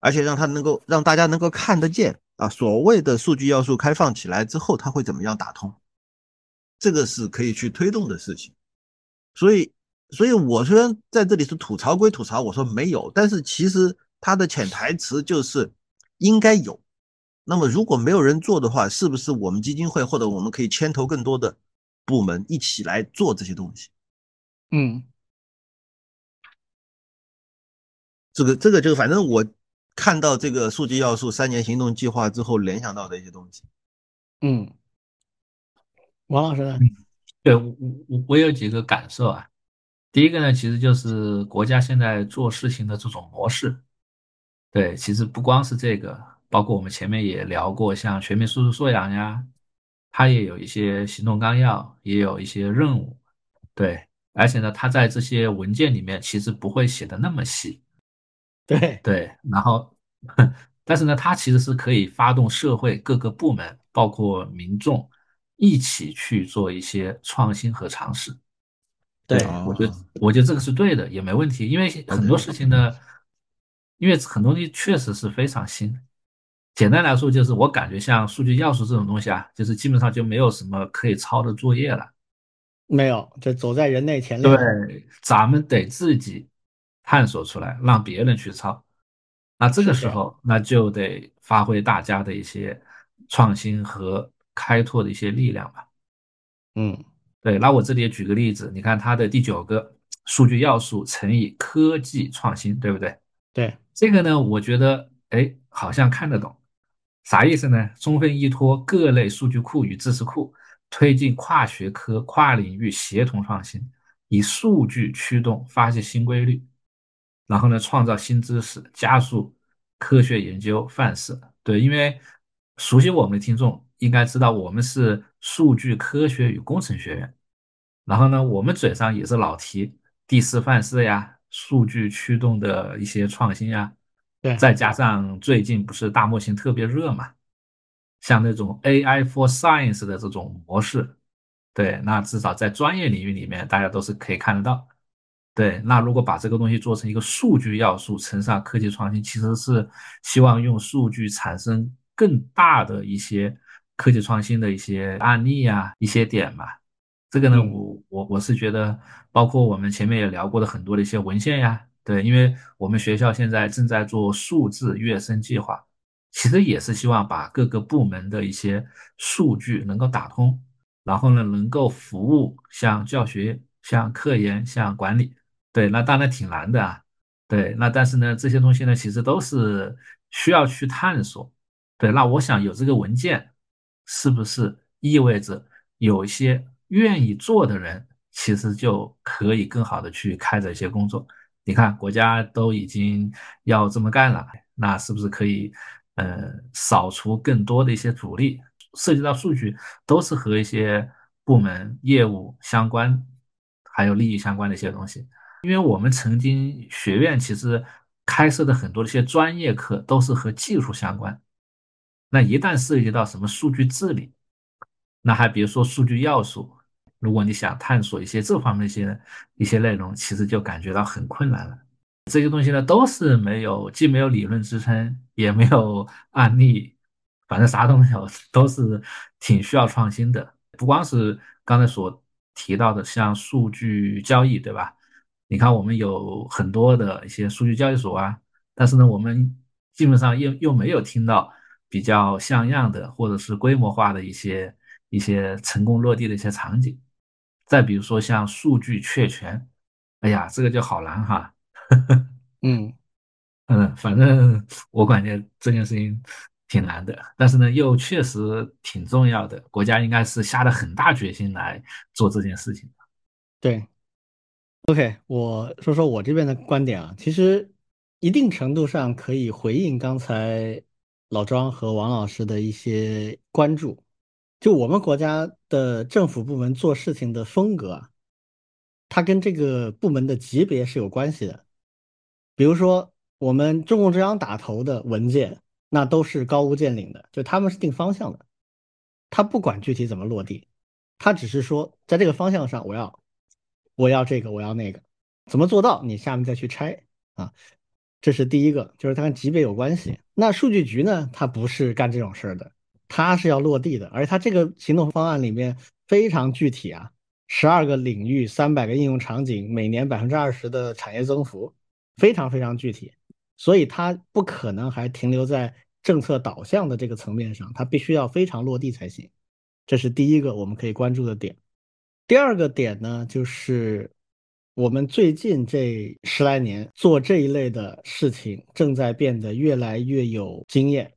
而且让它能够让大家能够看得见啊，所谓的数据要素开放起来之后，它会怎么样打通？这个是可以去推动的事情。所以，所以我虽然在这里是吐槽归吐槽，我说没有，但是其实它的潜台词就是应该有。那么如果没有人做的话，是不是我们基金会或者我们可以牵头更多的部门一起来做这些东西？嗯，这个这个就反正我看到这个数据要素三年行动计划之后联想到的一些东西。嗯，王老师呢？对我我我有几个感受啊。第一个呢，其实就是国家现在做事情的这种模式。对，其实不光是这个。包括我们前面也聊过，像全民素质素养呀，它也有一些行动纲要，也有一些任务，对，而且呢，它在这些文件里面其实不会写的那么细，[laughs] 对对，然后，但是呢，它其实是可以发动社会各个部门，包括民众一起去做一些创新和尝试，对我觉得，我觉得这个是对的，也没问题，因为很多事情呢，因为很多东西确实是非常新。简单来说，就是我感觉像数据要素这种东西啊，就是基本上就没有什么可以抄的作业了。没有，就走在人类前列。对，咱们得自己探索出来，让别人去抄。那这个时候，那就得发挥大家的一些创新和开拓的一些力量吧。嗯，对。那我这里也举个例子，你看它的第九个数据要素乘以科技创新，对不对？对，这个呢，我觉得，哎，好像看得懂。啥意思呢？充分依托各类数据库与知识库，推进跨学科、跨领域协同创新，以数据驱动发现新规律，然后呢，创造新知识，加速科学研究范式。对，因为熟悉我们的听众应该知道，我们是数据科学与工程学院。然后呢，我们嘴上也是老提第四范式呀，数据驱动的一些创新呀。对，再加上最近不是大模型特别热嘛，像那种 AI for Science 的这种模式，对，那至少在专业领域里面，大家都是可以看得到。对，那如果把这个东西做成一个数据要素乘上科技创新，其实是希望用数据产生更大的一些科技创新的一些案例呀，一些点嘛。这个呢，我我我是觉得，包括我们前面也聊过的很多的一些文献呀。对，因为我们学校现在正在做数字跃升计划，其实也是希望把各个部门的一些数据能够打通，然后呢，能够服务像教学、像科研、像管理。对，那当然挺难的啊。对，那但是呢，这些东西呢，其实都是需要去探索。对，那我想有这个文件，是不是意味着有一些愿意做的人，其实就可以更好的去开展一些工作？你看，国家都已经要这么干了，那是不是可以，呃，扫除更多的一些阻力？涉及到数据，都是和一些部门业务相关，还有利益相关的一些东西。因为我们曾经学院其实开设的很多的一些专业课都是和技术相关。那一旦涉及到什么数据治理，那还比如说数据要素，如果你想探索一些这方面一些一些内容，其实就感觉到很困难了。这些东西呢，都是没有，既没有理论支撑，也没有 [laughs] 案例，反正啥都没有，都是挺需要创新的。不光是刚才所提到的，像数据交易，对吧？你看，我们有很多的一些数据交易所啊，但是呢，我们基本上又又没有听到比较像样的或者是规模化的一些一些成功落地的一些场景。再比如说像数据确权，哎呀，这个就好难哈。嗯 [laughs] 嗯，反正我感觉这件事情挺难的，但是呢，又确实挺重要的。国家应该是下了很大决心来做这件事情对，OK，我说说我这边的观点啊，其实一定程度上可以回应刚才老庄和王老师的一些关注。就我们国家的政府部门做事情的风格啊，它跟这个部门的级别是有关系的。比如说，我们中共中央打头的文件，那都是高屋建瓴的，就他们是定方向的，他不管具体怎么落地，他只是说在这个方向上，我要，我要这个，我要那个，怎么做到，你下面再去拆啊，这是第一个，就是它跟级别有关系。那数据局呢，它不是干这种事儿的，它是要落地的，而它这个行动方案里面非常具体啊，十二个领域，三百个应用场景，每年百分之二十的产业增幅。非常非常具体，所以它不可能还停留在政策导向的这个层面上，它必须要非常落地才行。这是第一个我们可以关注的点。第二个点呢，就是我们最近这十来年做这一类的事情，正在变得越来越有经验。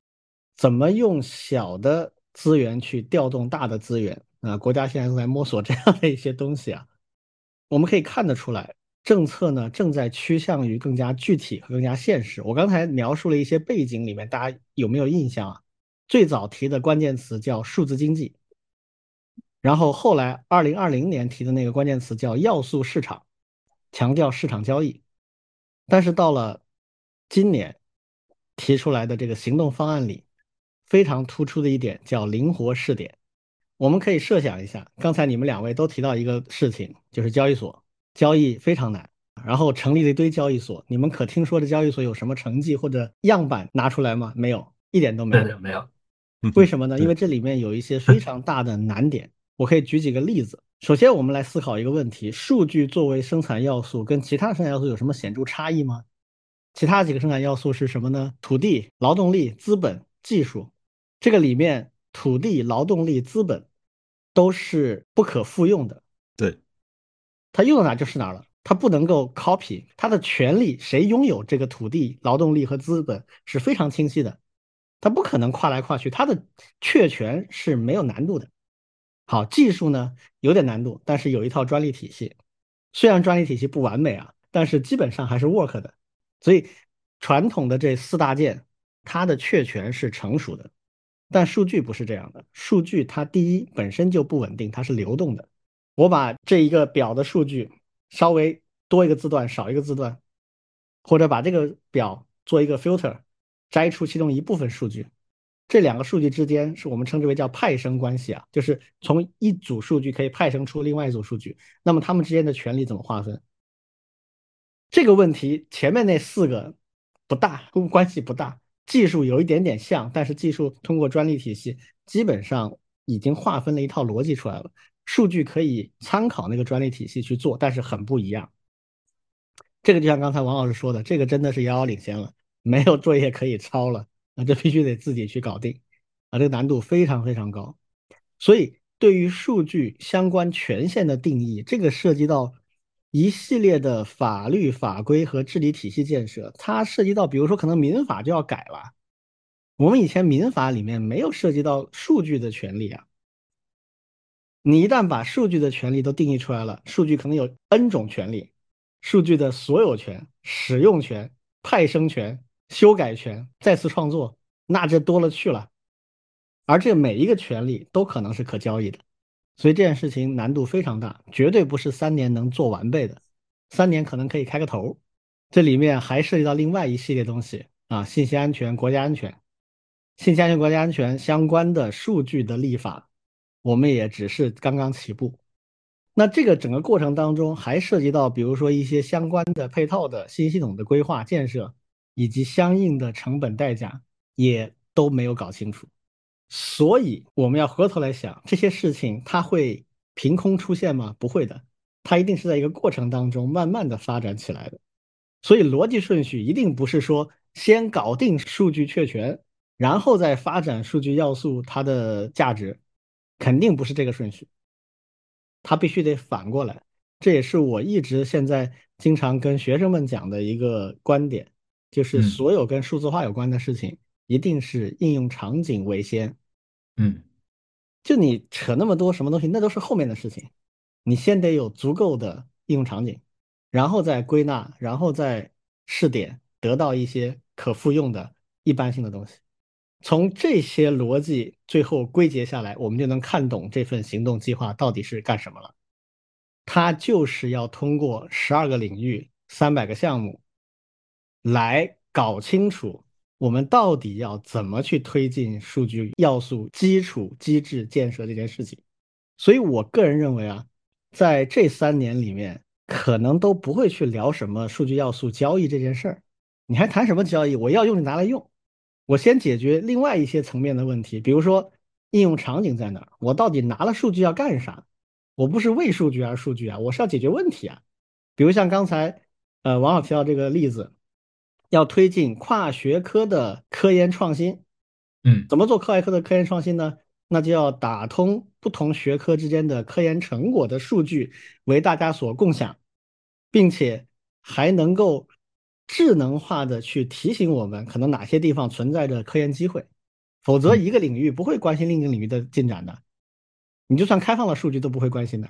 怎么用小的资源去调动大的资源啊？国家现在都在摸索这样的一些东西啊，我们可以看得出来。政策呢正在趋向于更加具体和更加现实。我刚才描述了一些背景，里面大家有没有印象啊？最早提的关键词叫数字经济，然后后来二零二零年提的那个关键词叫要素市场，强调市场交易。但是到了今年提出来的这个行动方案里，非常突出的一点叫灵活试点。我们可以设想一下，刚才你们两位都提到一个事情，就是交易所。交易非常难，然后成立了一堆交易所。你们可听说的交易所有什么成绩或者样板拿出来吗？没有，一点都没有。没有。为什么呢？因为这里面有一些非常大的难点。我可以举几个例子。首先，我们来思考一个问题：数据作为生产要素，跟其他生产要素有什么显著差异吗？其他几个生产要素是什么呢？土地、劳动力、资本、技术。这个里面，土地、劳动力、资本都是不可复用的。对。它用到哪就是哪了，它不能够 copy，它的权利谁拥有这个土地、劳动力和资本是非常清晰的，它不可能跨来跨去，它的确权是没有难度的。好，技术呢有点难度，但是有一套专利体系，虽然专利体系不完美啊，但是基本上还是 work 的。所以传统的这四大件，它的确权是成熟的，但数据不是这样的，数据它第一本身就不稳定，它是流动的。我把这一个表的数据稍微多一个字段，少一个字段，或者把这个表做一个 filter，摘出其中一部分数据，这两个数据之间是我们称之为叫派生关系啊，就是从一组数据可以派生出另外一组数据，那么它们之间的权利怎么划分？这个问题前面那四个不大，关系不大，技术有一点点像，但是技术通过专利体系基本上已经划分了一套逻辑出来了。数据可以参考那个专利体系去做，但是很不一样。这个就像刚才王老师说的，这个真的是遥遥领先了，没有作业可以抄了，那这必须得自己去搞定啊，这个难度非常非常高。所以对于数据相关权限的定义，这个涉及到一系列的法律法规和治理体系建设，它涉及到，比如说可能民法就要改了，我们以前民法里面没有涉及到数据的权利啊。你一旦把数据的权利都定义出来了，数据可能有 N 种权利，数据的所有权、使用权、派生权、修改权、再次创作，那这多了去了。而这每一个权利都可能是可交易的，所以这件事情难度非常大，绝对不是三年能做完备的。三年可能可以开个头，这里面还涉及到另外一系列东西啊，信息安全、国家安全、信息安全、国家安全相关的数据的立法，我们也只是刚刚起步。那这个整个过程当中，还涉及到比如说一些相关的配套的信息系统的规划建设，以及相应的成本代价，也都没有搞清楚。所以我们要回头来想，这些事情它会凭空出现吗？不会的，它一定是在一个过程当中慢慢的发展起来的。所以逻辑顺序一定不是说先搞定数据确权，然后再发展数据要素它的价值，肯定不是这个顺序。它必须得反过来，这也是我一直现在经常跟学生们讲的一个观点，就是所有跟数字化有关的事情，一定是应用场景为先。嗯，就你扯那么多什么东西，那都是后面的事情。你先得有足够的应用场景，然后再归纳，然后再试点，得到一些可复用的一般性的东西。从这些逻辑最后归结下来，我们就能看懂这份行动计划到底是干什么了。它就是要通过十二个领域、三百个项目，来搞清楚。我们到底要怎么去推进数据要素基础机制建设这件事情？所以我个人认为啊，在这三年里面，可能都不会去聊什么数据要素交易这件事儿。你还谈什么交易？我要用你拿来用，我先解决另外一些层面的问题，比如说应用场景在哪？我到底拿了数据要干啥？我不是为数据而数据啊，我是要解决问题啊。比如像刚才呃王老提到这个例子。要推进跨学科的科研创新，嗯，怎么做跨学科的科研创新呢？那就要打通不同学科之间的科研成果的数据为大家所共享，并且还能够智能化的去提醒我们可能哪些地方存在着科研机会，否则一个领域不会关心另一个领域的进展的，你就算开放了数据都不会关心的。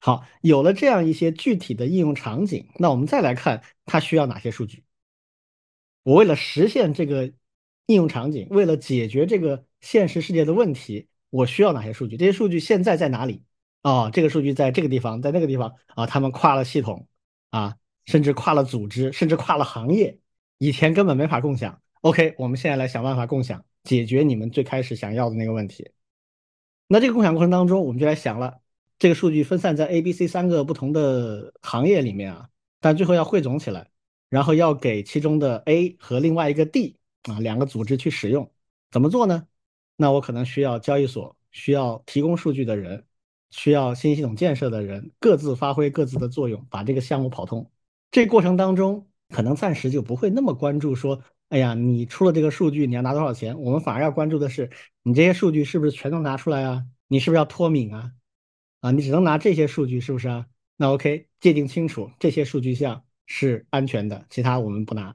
好，有了这样一些具体的应用场景，那我们再来看它需要哪些数据。我为了实现这个应用场景，为了解决这个现实世界的问题，我需要哪些数据？这些数据现在在哪里？哦，这个数据在这个地方，在那个地方啊，他们跨了系统啊，甚至跨了组织，甚至跨了行业，以前根本没法共享。OK，我们现在来想办法共享，解决你们最开始想要的那个问题。那这个共享过程当中，我们就来想了。这个数据分散在 A、B、C 三个不同的行业里面啊，但最后要汇总起来，然后要给其中的 A 和另外一个 D 啊两个组织去使用，怎么做呢？那我可能需要交易所，需要提供数据的人，需要信息系统建设的人，各自发挥各自的作用，把这个项目跑通。这过程当中，可能暂时就不会那么关注说，哎呀，你出了这个数据，你要拿多少钱？我们反而要关注的是，你这些数据是不是全都拿出来啊？你是不是要脱敏啊？啊，你只能拿这些数据，是不是啊？那 OK，界定清楚这些数据项是安全的，其他我们不拿。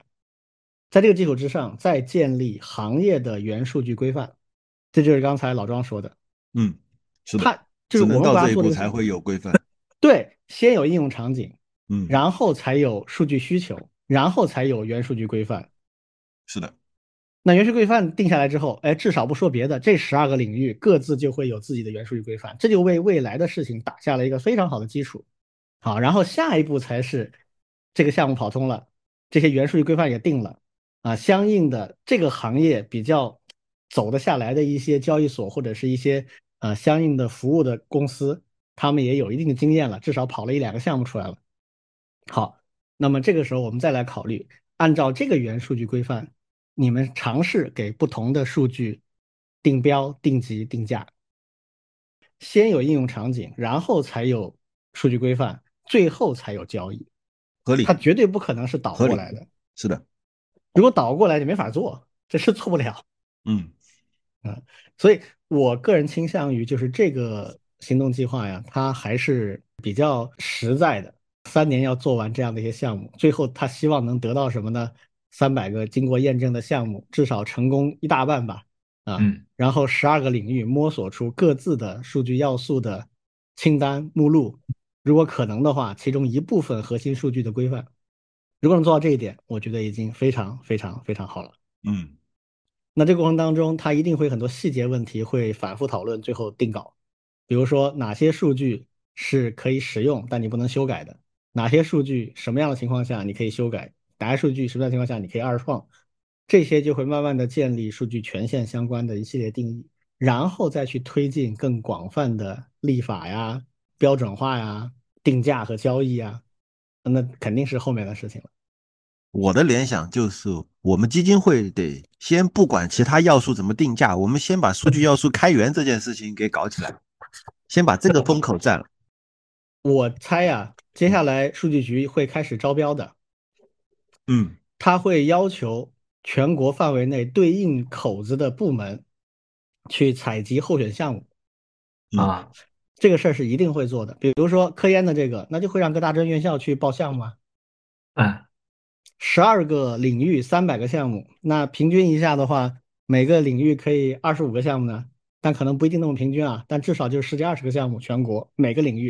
在这个基础之上，再建立行业的原数据规范，这就是刚才老庄说的。嗯，是的。他就是我们到这一步才会有规范。[laughs] 对，先有应用场景，嗯，然后才有数据需求，然后才有原数据规范。是的。那原数规范定下来之后，哎，至少不说别的，这十二个领域各自就会有自己的原数据规范，这就为未来的事情打下了一个非常好的基础。好，然后下一步才是这个项目跑通了，这些原数据规范也定了啊，相应的这个行业比较走得下来的一些交易所或者是一些呃相应的服务的公司，他们也有一定的经验了，至少跑了一两个项目出来了。好，那么这个时候我们再来考虑，按照这个原数据规范。你们尝试给不同的数据定标、定级、定价，先有应用场景，然后才有数据规范，最后才有交易，合理。它绝对不可能是倒过来的。是的，如果倒过来，就没法做，这是做不了。嗯嗯，所以我个人倾向于就是这个行动计划呀，它还是比较实在的。三年要做完这样的一些项目，最后他希望能得到什么呢？三百个经过验证的项目，至少成功一大半吧，啊，然后十二个领域摸索出各自的数据要素的清单目录，如果可能的话，其中一部分核心数据的规范，如果能做到这一点，我觉得已经非常非常非常好了。嗯，那这个过程当中，它一定会很多细节问题会反复讨论，最后定稿，比如说哪些数据是可以使用但你不能修改的，哪些数据什么样的情况下你可以修改，哪些数据什么样的情况下你可以二创，这些就会慢慢的建立数据权限相关的一系列定义，然后再去推进更广泛的立法呀、标准化呀、定价和交易啊，那肯定是后面的事情了。我的联想就是，我们基金会得先不管其他要素怎么定价，我们先把数据要素开源这件事情给搞起来，先把这个风口占了。我猜呀，接下来数据局会开始招标的。嗯，他会要求全国范围内对应口子的部门去采集候选项目。啊，这个事儿是一定会做的。比如说科研的这个，那就会让各大专院校去报项目啊。嗯。十二个领域，三百个项目，那平均一下的话，每个领域可以二十五个项目呢，但可能不一定那么平均啊，但至少就是十几二十个项目，全国每个领域，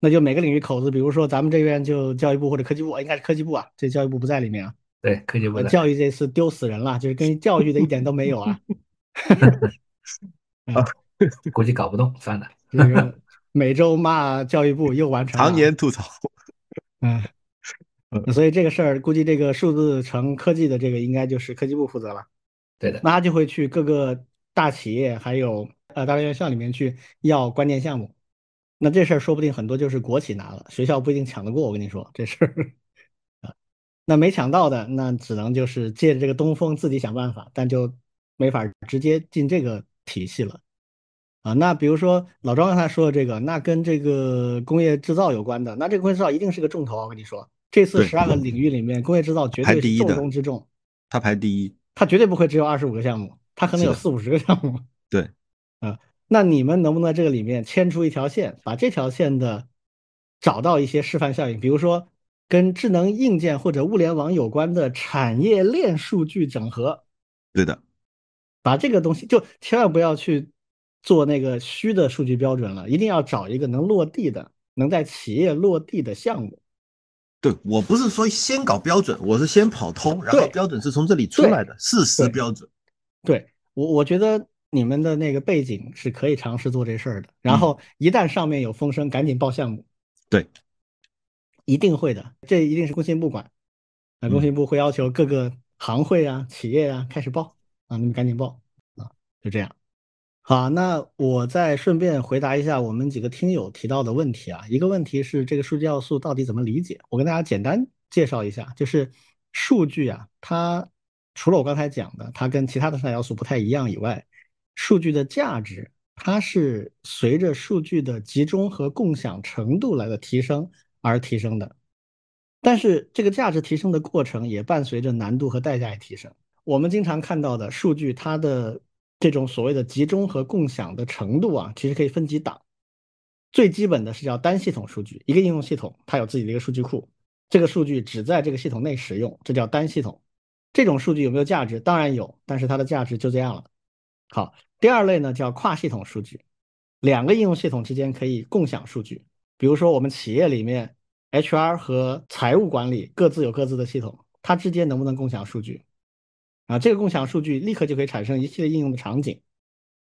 那就每个领域口子，比如说咱们这边就教育部或者科技部，应该是科技部啊，这教育部不在里面啊。对，科技部。教育这次丢死人了，就是跟教育的一点都没有啊。[laughs] 啊，估计搞不动，算了。这个 [laughs] 每周骂教育部又完成常年吐槽。嗯。[laughs] 所以这个事儿，估计这个数字城科技的这个应该就是科技部负责了。对的，那他就会去各个大企业还有呃大专院校里面去要关键项目。那这事儿说不定很多就是国企拿了，学校不一定抢得过。我跟你说这事儿啊，那没抢到的，那只能就是借着这个东风自己想办法，但就没法直接进这个体系了啊。那比如说老庄刚才说的这个，那跟这个工业制造有关的，那这个工业制造一定是个重头啊。我跟你说。这次十二个领域里面，工业制造绝对是重中之重。它排第一，它绝对不会只有二十五个项目，它可能有四五十个项目。对，啊，那你们能不能在这个里面牵出一条线，把这条线的找到一些示范效应？比如说跟智能硬件或者物联网有关的产业链数据整合。对的，把这个东西就千万不要去做那个虚的数据标准了，一定要找一个能落地的、能在企业落地的项目。对我不是说先搞标准，我是先跑通，然后标准是从这里出来的事实标准。对我，我觉得你们的那个背景是可以尝试做这事儿的。然后一旦上面有风声，赶紧报项目。对，一定会的，这一定是工信部管。那工信部会要求各个行会啊、企业啊开始报啊，你们赶紧报啊，就这样。好，那我再顺便回答一下我们几个听友提到的问题啊。一个问题是这个数据要素到底怎么理解？我跟大家简单介绍一下，就是数据啊，它除了我刚才讲的，它跟其他的生产要素不太一样以外，数据的价值它是随着数据的集中和共享程度来的提升而提升的。但是这个价值提升的过程也伴随着难度和代价也提升。我们经常看到的数据，它的这种所谓的集中和共享的程度啊，其实可以分几档。最基本的是叫单系统数据，一个应用系统它有自己的一个数据库，这个数据只在这个系统内使用，这叫单系统。这种数据有没有价值？当然有，但是它的价值就这样了。好，第二类呢叫跨系统数据，两个应用系统之间可以共享数据。比如说我们企业里面 HR 和财务管理各自有各自的系统，它之间能不能共享数据？啊，这个共享数据立刻就可以产生一系列应用的场景，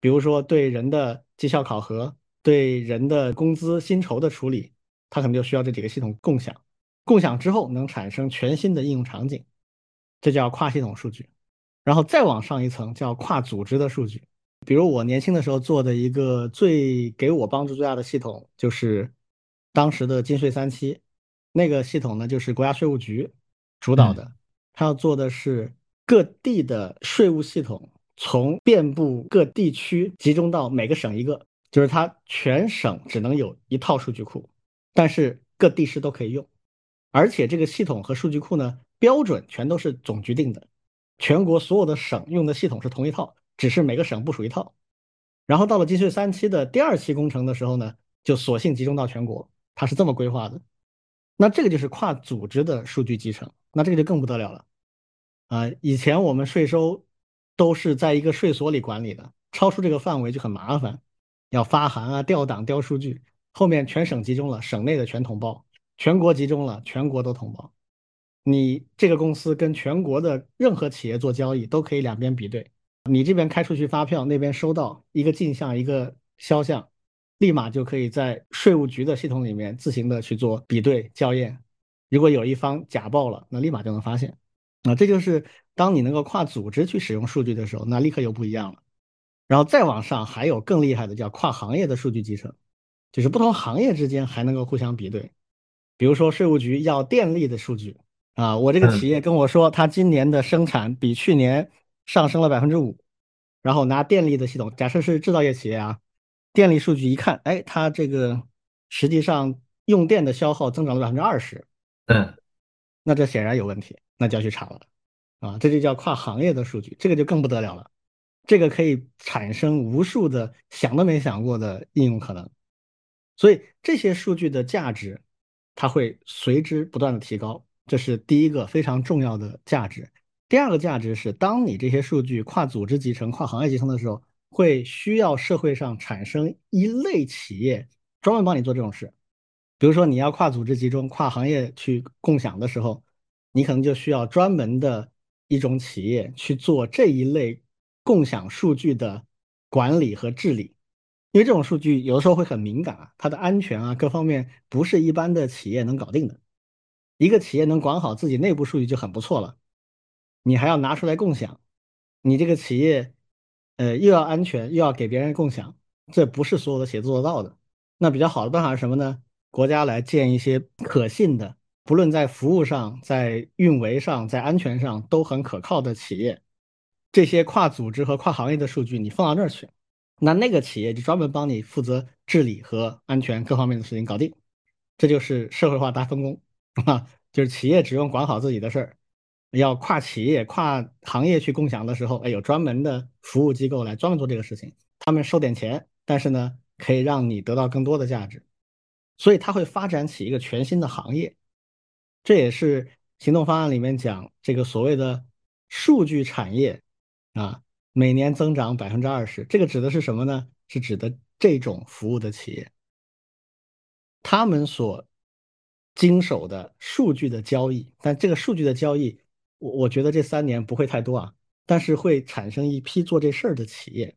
比如说对人的绩效考核、对人的工资薪酬的处理，它可能就需要这几个系统共享。共享之后能产生全新的应用场景，这叫跨系统数据。然后再往上一层叫跨组织的数据，比如我年轻的时候做的一个最给我帮助最大的系统，就是当时的金税三期，那个系统呢就是国家税务局主导的，它要做的是。各地的税务系统从遍布各地区集中到每个省一个，就是它全省只能有一套数据库，但是各地市都可以用，而且这个系统和数据库呢标准全都是总局定的，全国所有的省用的系统是同一套，只是每个省部署一套。然后到了金税三期的第二期工程的时候呢，就索性集中到全国，它是这么规划的。那这个就是跨组织的数据集成，那这个就更不得了了。啊，以前我们税收都是在一个税所里管理的，超出这个范围就很麻烦，要发函啊、调档、调数据。后面全省集中了，省内的全统报；全国集中了，全国都统报。你这个公司跟全国的任何企业做交易，都可以两边比对。你这边开出去发票，那边收到一个进项一个销项，立马就可以在税务局的系统里面自行的去做比对校验。如果有一方假报了，那立马就能发现。啊，这就是当你能够跨组织去使用数据的时候，那立刻又不一样了。然后再往上，还有更厉害的叫跨行业的数据集成，就是不同行业之间还能够互相比对。比如说税务局要电力的数据啊，我这个企业跟我说，他今年的生产比去年上升了百分之五，然后拿电力的系统，假设是制造业企业啊，电力数据一看，哎，它这个实际上用电的消耗增长了百分之二十，嗯，那这显然有问题。那就要去查了，啊，这就叫跨行业的数据，这个就更不得了了，这个可以产生无数的想都没想过的应用可能，所以这些数据的价值，它会随之不断的提高，这是第一个非常重要的价值。第二个价值是，当你这些数据跨组织集成、跨行业集成的时候，会需要社会上产生一类企业专门帮你做这种事，比如说你要跨组织集中、跨行业去共享的时候。你可能就需要专门的一种企业去做这一类共享数据的管理和治理，因为这种数据有的时候会很敏感啊，它的安全啊各方面不是一般的企业能搞定的。一个企业能管好自己内部数据就很不错了，你还要拿出来共享，你这个企业呃又要安全又要给别人共享，这不是所有的企业做得到的。那比较好的办法是什么呢？国家来建一些可信的。不论在服务上、在运维上、在安全上都很可靠的企业，这些跨组织和跨行业的数据你放到那儿去，那那个企业就专门帮你负责治理和安全各方面的事情搞定，这就是社会化大分工啊！[laughs] 就是企业只用管好自己的事儿，要跨企业、跨行业去共享的时候，哎，有专门的服务机构来专门做这个事情，他们收点钱，但是呢，可以让你得到更多的价值，所以它会发展起一个全新的行业。这也是行动方案里面讲这个所谓的数据产业啊，每年增长百分之二十。这个指的是什么呢？是指的这种服务的企业，他们所经手的数据的交易。但这个数据的交易，我我觉得这三年不会太多啊，但是会产生一批做这事儿的企业。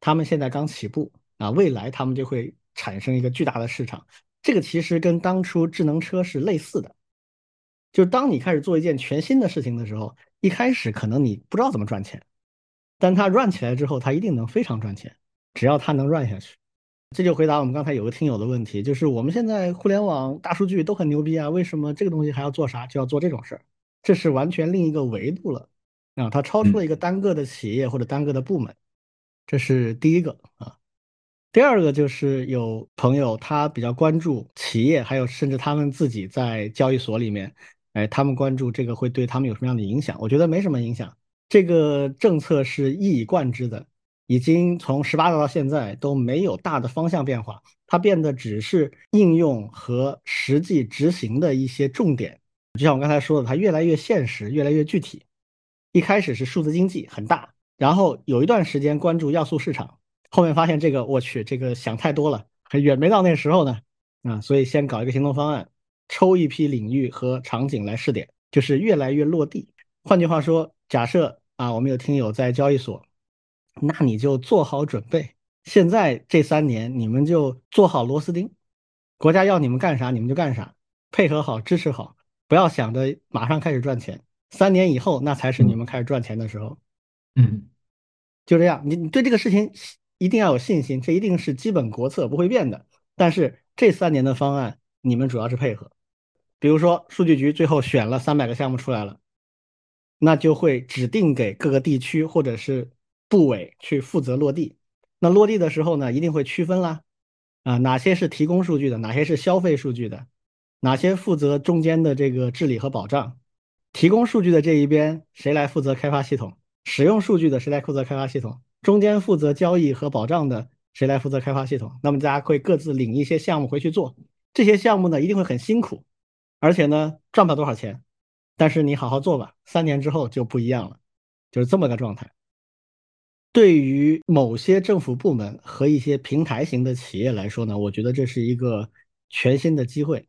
他们现在刚起步啊，未来他们就会产生一个巨大的市场。这个其实跟当初智能车是类似的。就是当你开始做一件全新的事情的时候，一开始可能你不知道怎么赚钱，但它 run 起来之后，它一定能非常赚钱，只要它能 run 下去。这就回答我们刚才有个听友的问题，就是我们现在互联网大数据都很牛逼啊，为什么这个东西还要做啥？就要做这种事儿？这是完全另一个维度了啊，它超出了一个单个的企业或者单个的部门，这是第一个啊。第二个就是有朋友他比较关注企业，还有甚至他们自己在交易所里面。哎，他们关注这个会对他们有什么样的影响？我觉得没什么影响。这个政策是一以贯之的，已经从十八到现在都没有大的方向变化，它变得只是应用和实际执行的一些重点。就像我刚才说的，它越来越现实，越来越具体。一开始是数字经济很大，然后有一段时间关注要素市场，后面发现这个我去，这个想太多了，还远没到那时候呢。啊，所以先搞一个行动方案。抽一批领域和场景来试点，就是越来越落地。换句话说，假设啊，我们有听友在交易所，那你就做好准备。现在这三年，你们就做好螺丝钉，国家要你们干啥，你们就干啥，配合好，支持好，不要想着马上开始赚钱。三年以后，那才是你们开始赚钱的时候。嗯，就这样，你你对这个事情一定要有信心，这一定是基本国策，不会变的。但是这三年的方案，你们主要是配合。比如说，数据局最后选了三百个项目出来了，那就会指定给各个地区或者是部委去负责落地。那落地的时候呢，一定会区分啦，啊，哪些是提供数据的，哪些是消费数据的，哪些负责中间的这个治理和保障。提供数据的这一边谁来负责开发系统？使用数据的谁来负责开发系统？中间负责交易和保障的谁来负责开发系统？那么大家会各自领一些项目回去做，这些项目呢，一定会很辛苦。而且呢，赚不了多少钱，但是你好好做吧，三年之后就不一样了，就是这么个状态。对于某些政府部门和一些平台型的企业来说呢，我觉得这是一个全新的机会。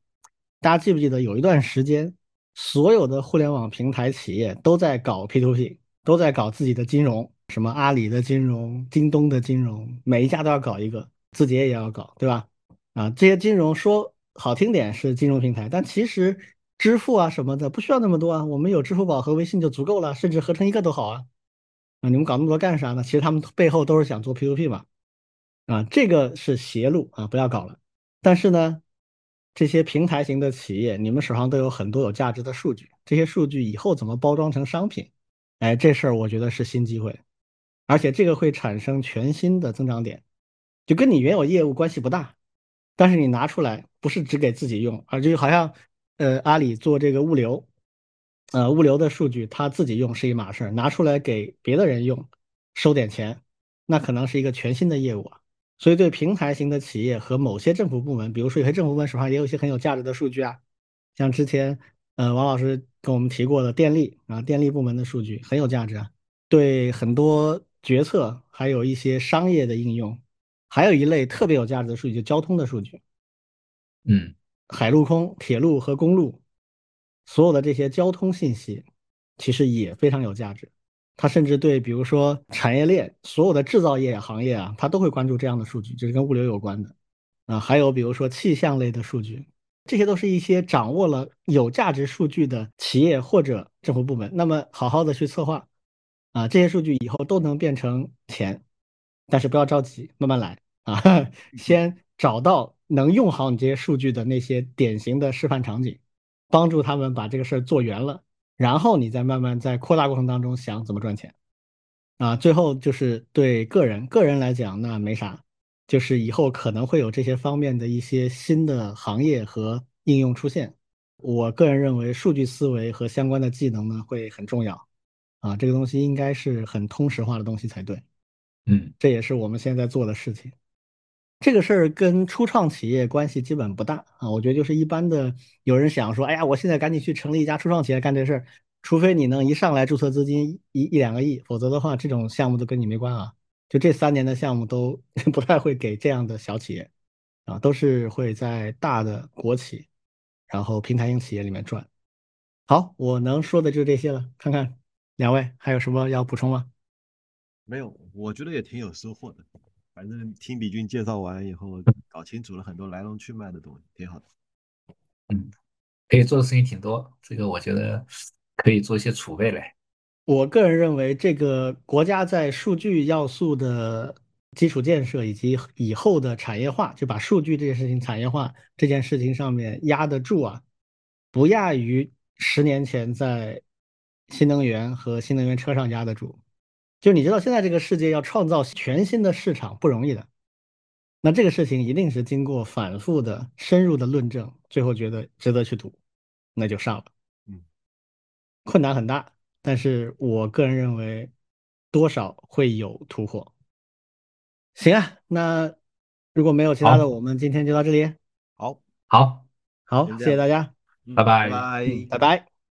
大家记不记得有一段时间，所有的互联网平台企业都在搞 P2P，都在搞自己的金融，什么阿里的金融、京东的金融，每一家都要搞一个。字节也要搞，对吧？啊，这些金融说好听点是金融平台，但其实支付啊什么的不需要那么多啊，我们有支付宝和微信就足够了，甚至合成一个都好啊。啊，你们搞那么多干啥呢？其实他们背后都是想做 P2P 嘛。啊，这个是邪路啊，不要搞了。但是呢，这些平台型的企业，你们手上都有很多有价值的数据，这些数据以后怎么包装成商品？哎，这事儿我觉得是新机会，而且这个会产生全新的增长点，就跟你原有业务关系不大，但是你拿出来不是只给自己用，而就好像呃阿里做这个物流，呃物流的数据他自己用是一码事儿，拿出来给别的人用，收点钱，那可能是一个全新的业务啊。所以对平台型的企业和某些政府部门，比如说有些政府部门手上也有一些很有价值的数据啊，像之前。呃，王老师跟我们提过的电力啊，电力部门的数据很有价值啊，对很多决策还有一些商业的应用，还有一类特别有价值的数据，就交通的数据。嗯，海陆空、铁路和公路，所有的这些交通信息，其实也非常有价值。它甚至对，比如说产业链所有的制造业行业啊，它都会关注这样的数据，就是跟物流有关的啊。还有比如说气象类的数据。这些都是一些掌握了有价值数据的企业或者政府部门，那么好好的去策划，啊，这些数据以后都能变成钱，但是不要着急，慢慢来啊，[laughs] 先找到能用好你这些数据的那些典型的示范场景，帮助他们把这个事儿做圆了，然后你再慢慢在扩大过程当中想怎么赚钱，啊，最后就是对个人个人来讲那没啥。就是以后可能会有这些方面的一些新的行业和应用出现。我个人认为，数据思维和相关的技能呢会很重要啊，这个东西应该是很通识化的东西才对。嗯，这也是我们现在做的事情。这个事儿跟初创企业关系基本不大啊，我觉得就是一般的有人想说，哎呀，我现在赶紧去成立一家初创企业干这事儿，除非你能一上来注册资金一一两个亿，否则的话，这种项目都跟你没关啊。就这三年的项目都 [laughs] 不太会给这样的小企业，啊，都是会在大的国企，然后平台型企业里面赚。好，我能说的就这些了。看看两位还有什么要补充吗？没有，我觉得也挺有收获的。反正听比君介绍完以后，搞清楚了很多来龙去脉的东西，挺好的。嗯，可以做的事情挺多，这个我觉得可以做一些储备嘞。我个人认为，这个国家在数据要素的基础建设以及以后的产业化，就把数据这件事情产业化这件事情上面压得住啊，不亚于十年前在新能源和新能源车上压得住。就你知道，现在这个世界要创造全新的市场不容易的，那这个事情一定是经过反复的、深入的论证，最后觉得值得去赌，那就上了。嗯，困难很大。但是我个人认为，多少会有突破。行啊，那如果没有其他的，我们今天就到这里。好，好，好，谢谢大家，拜拜拜，拜拜。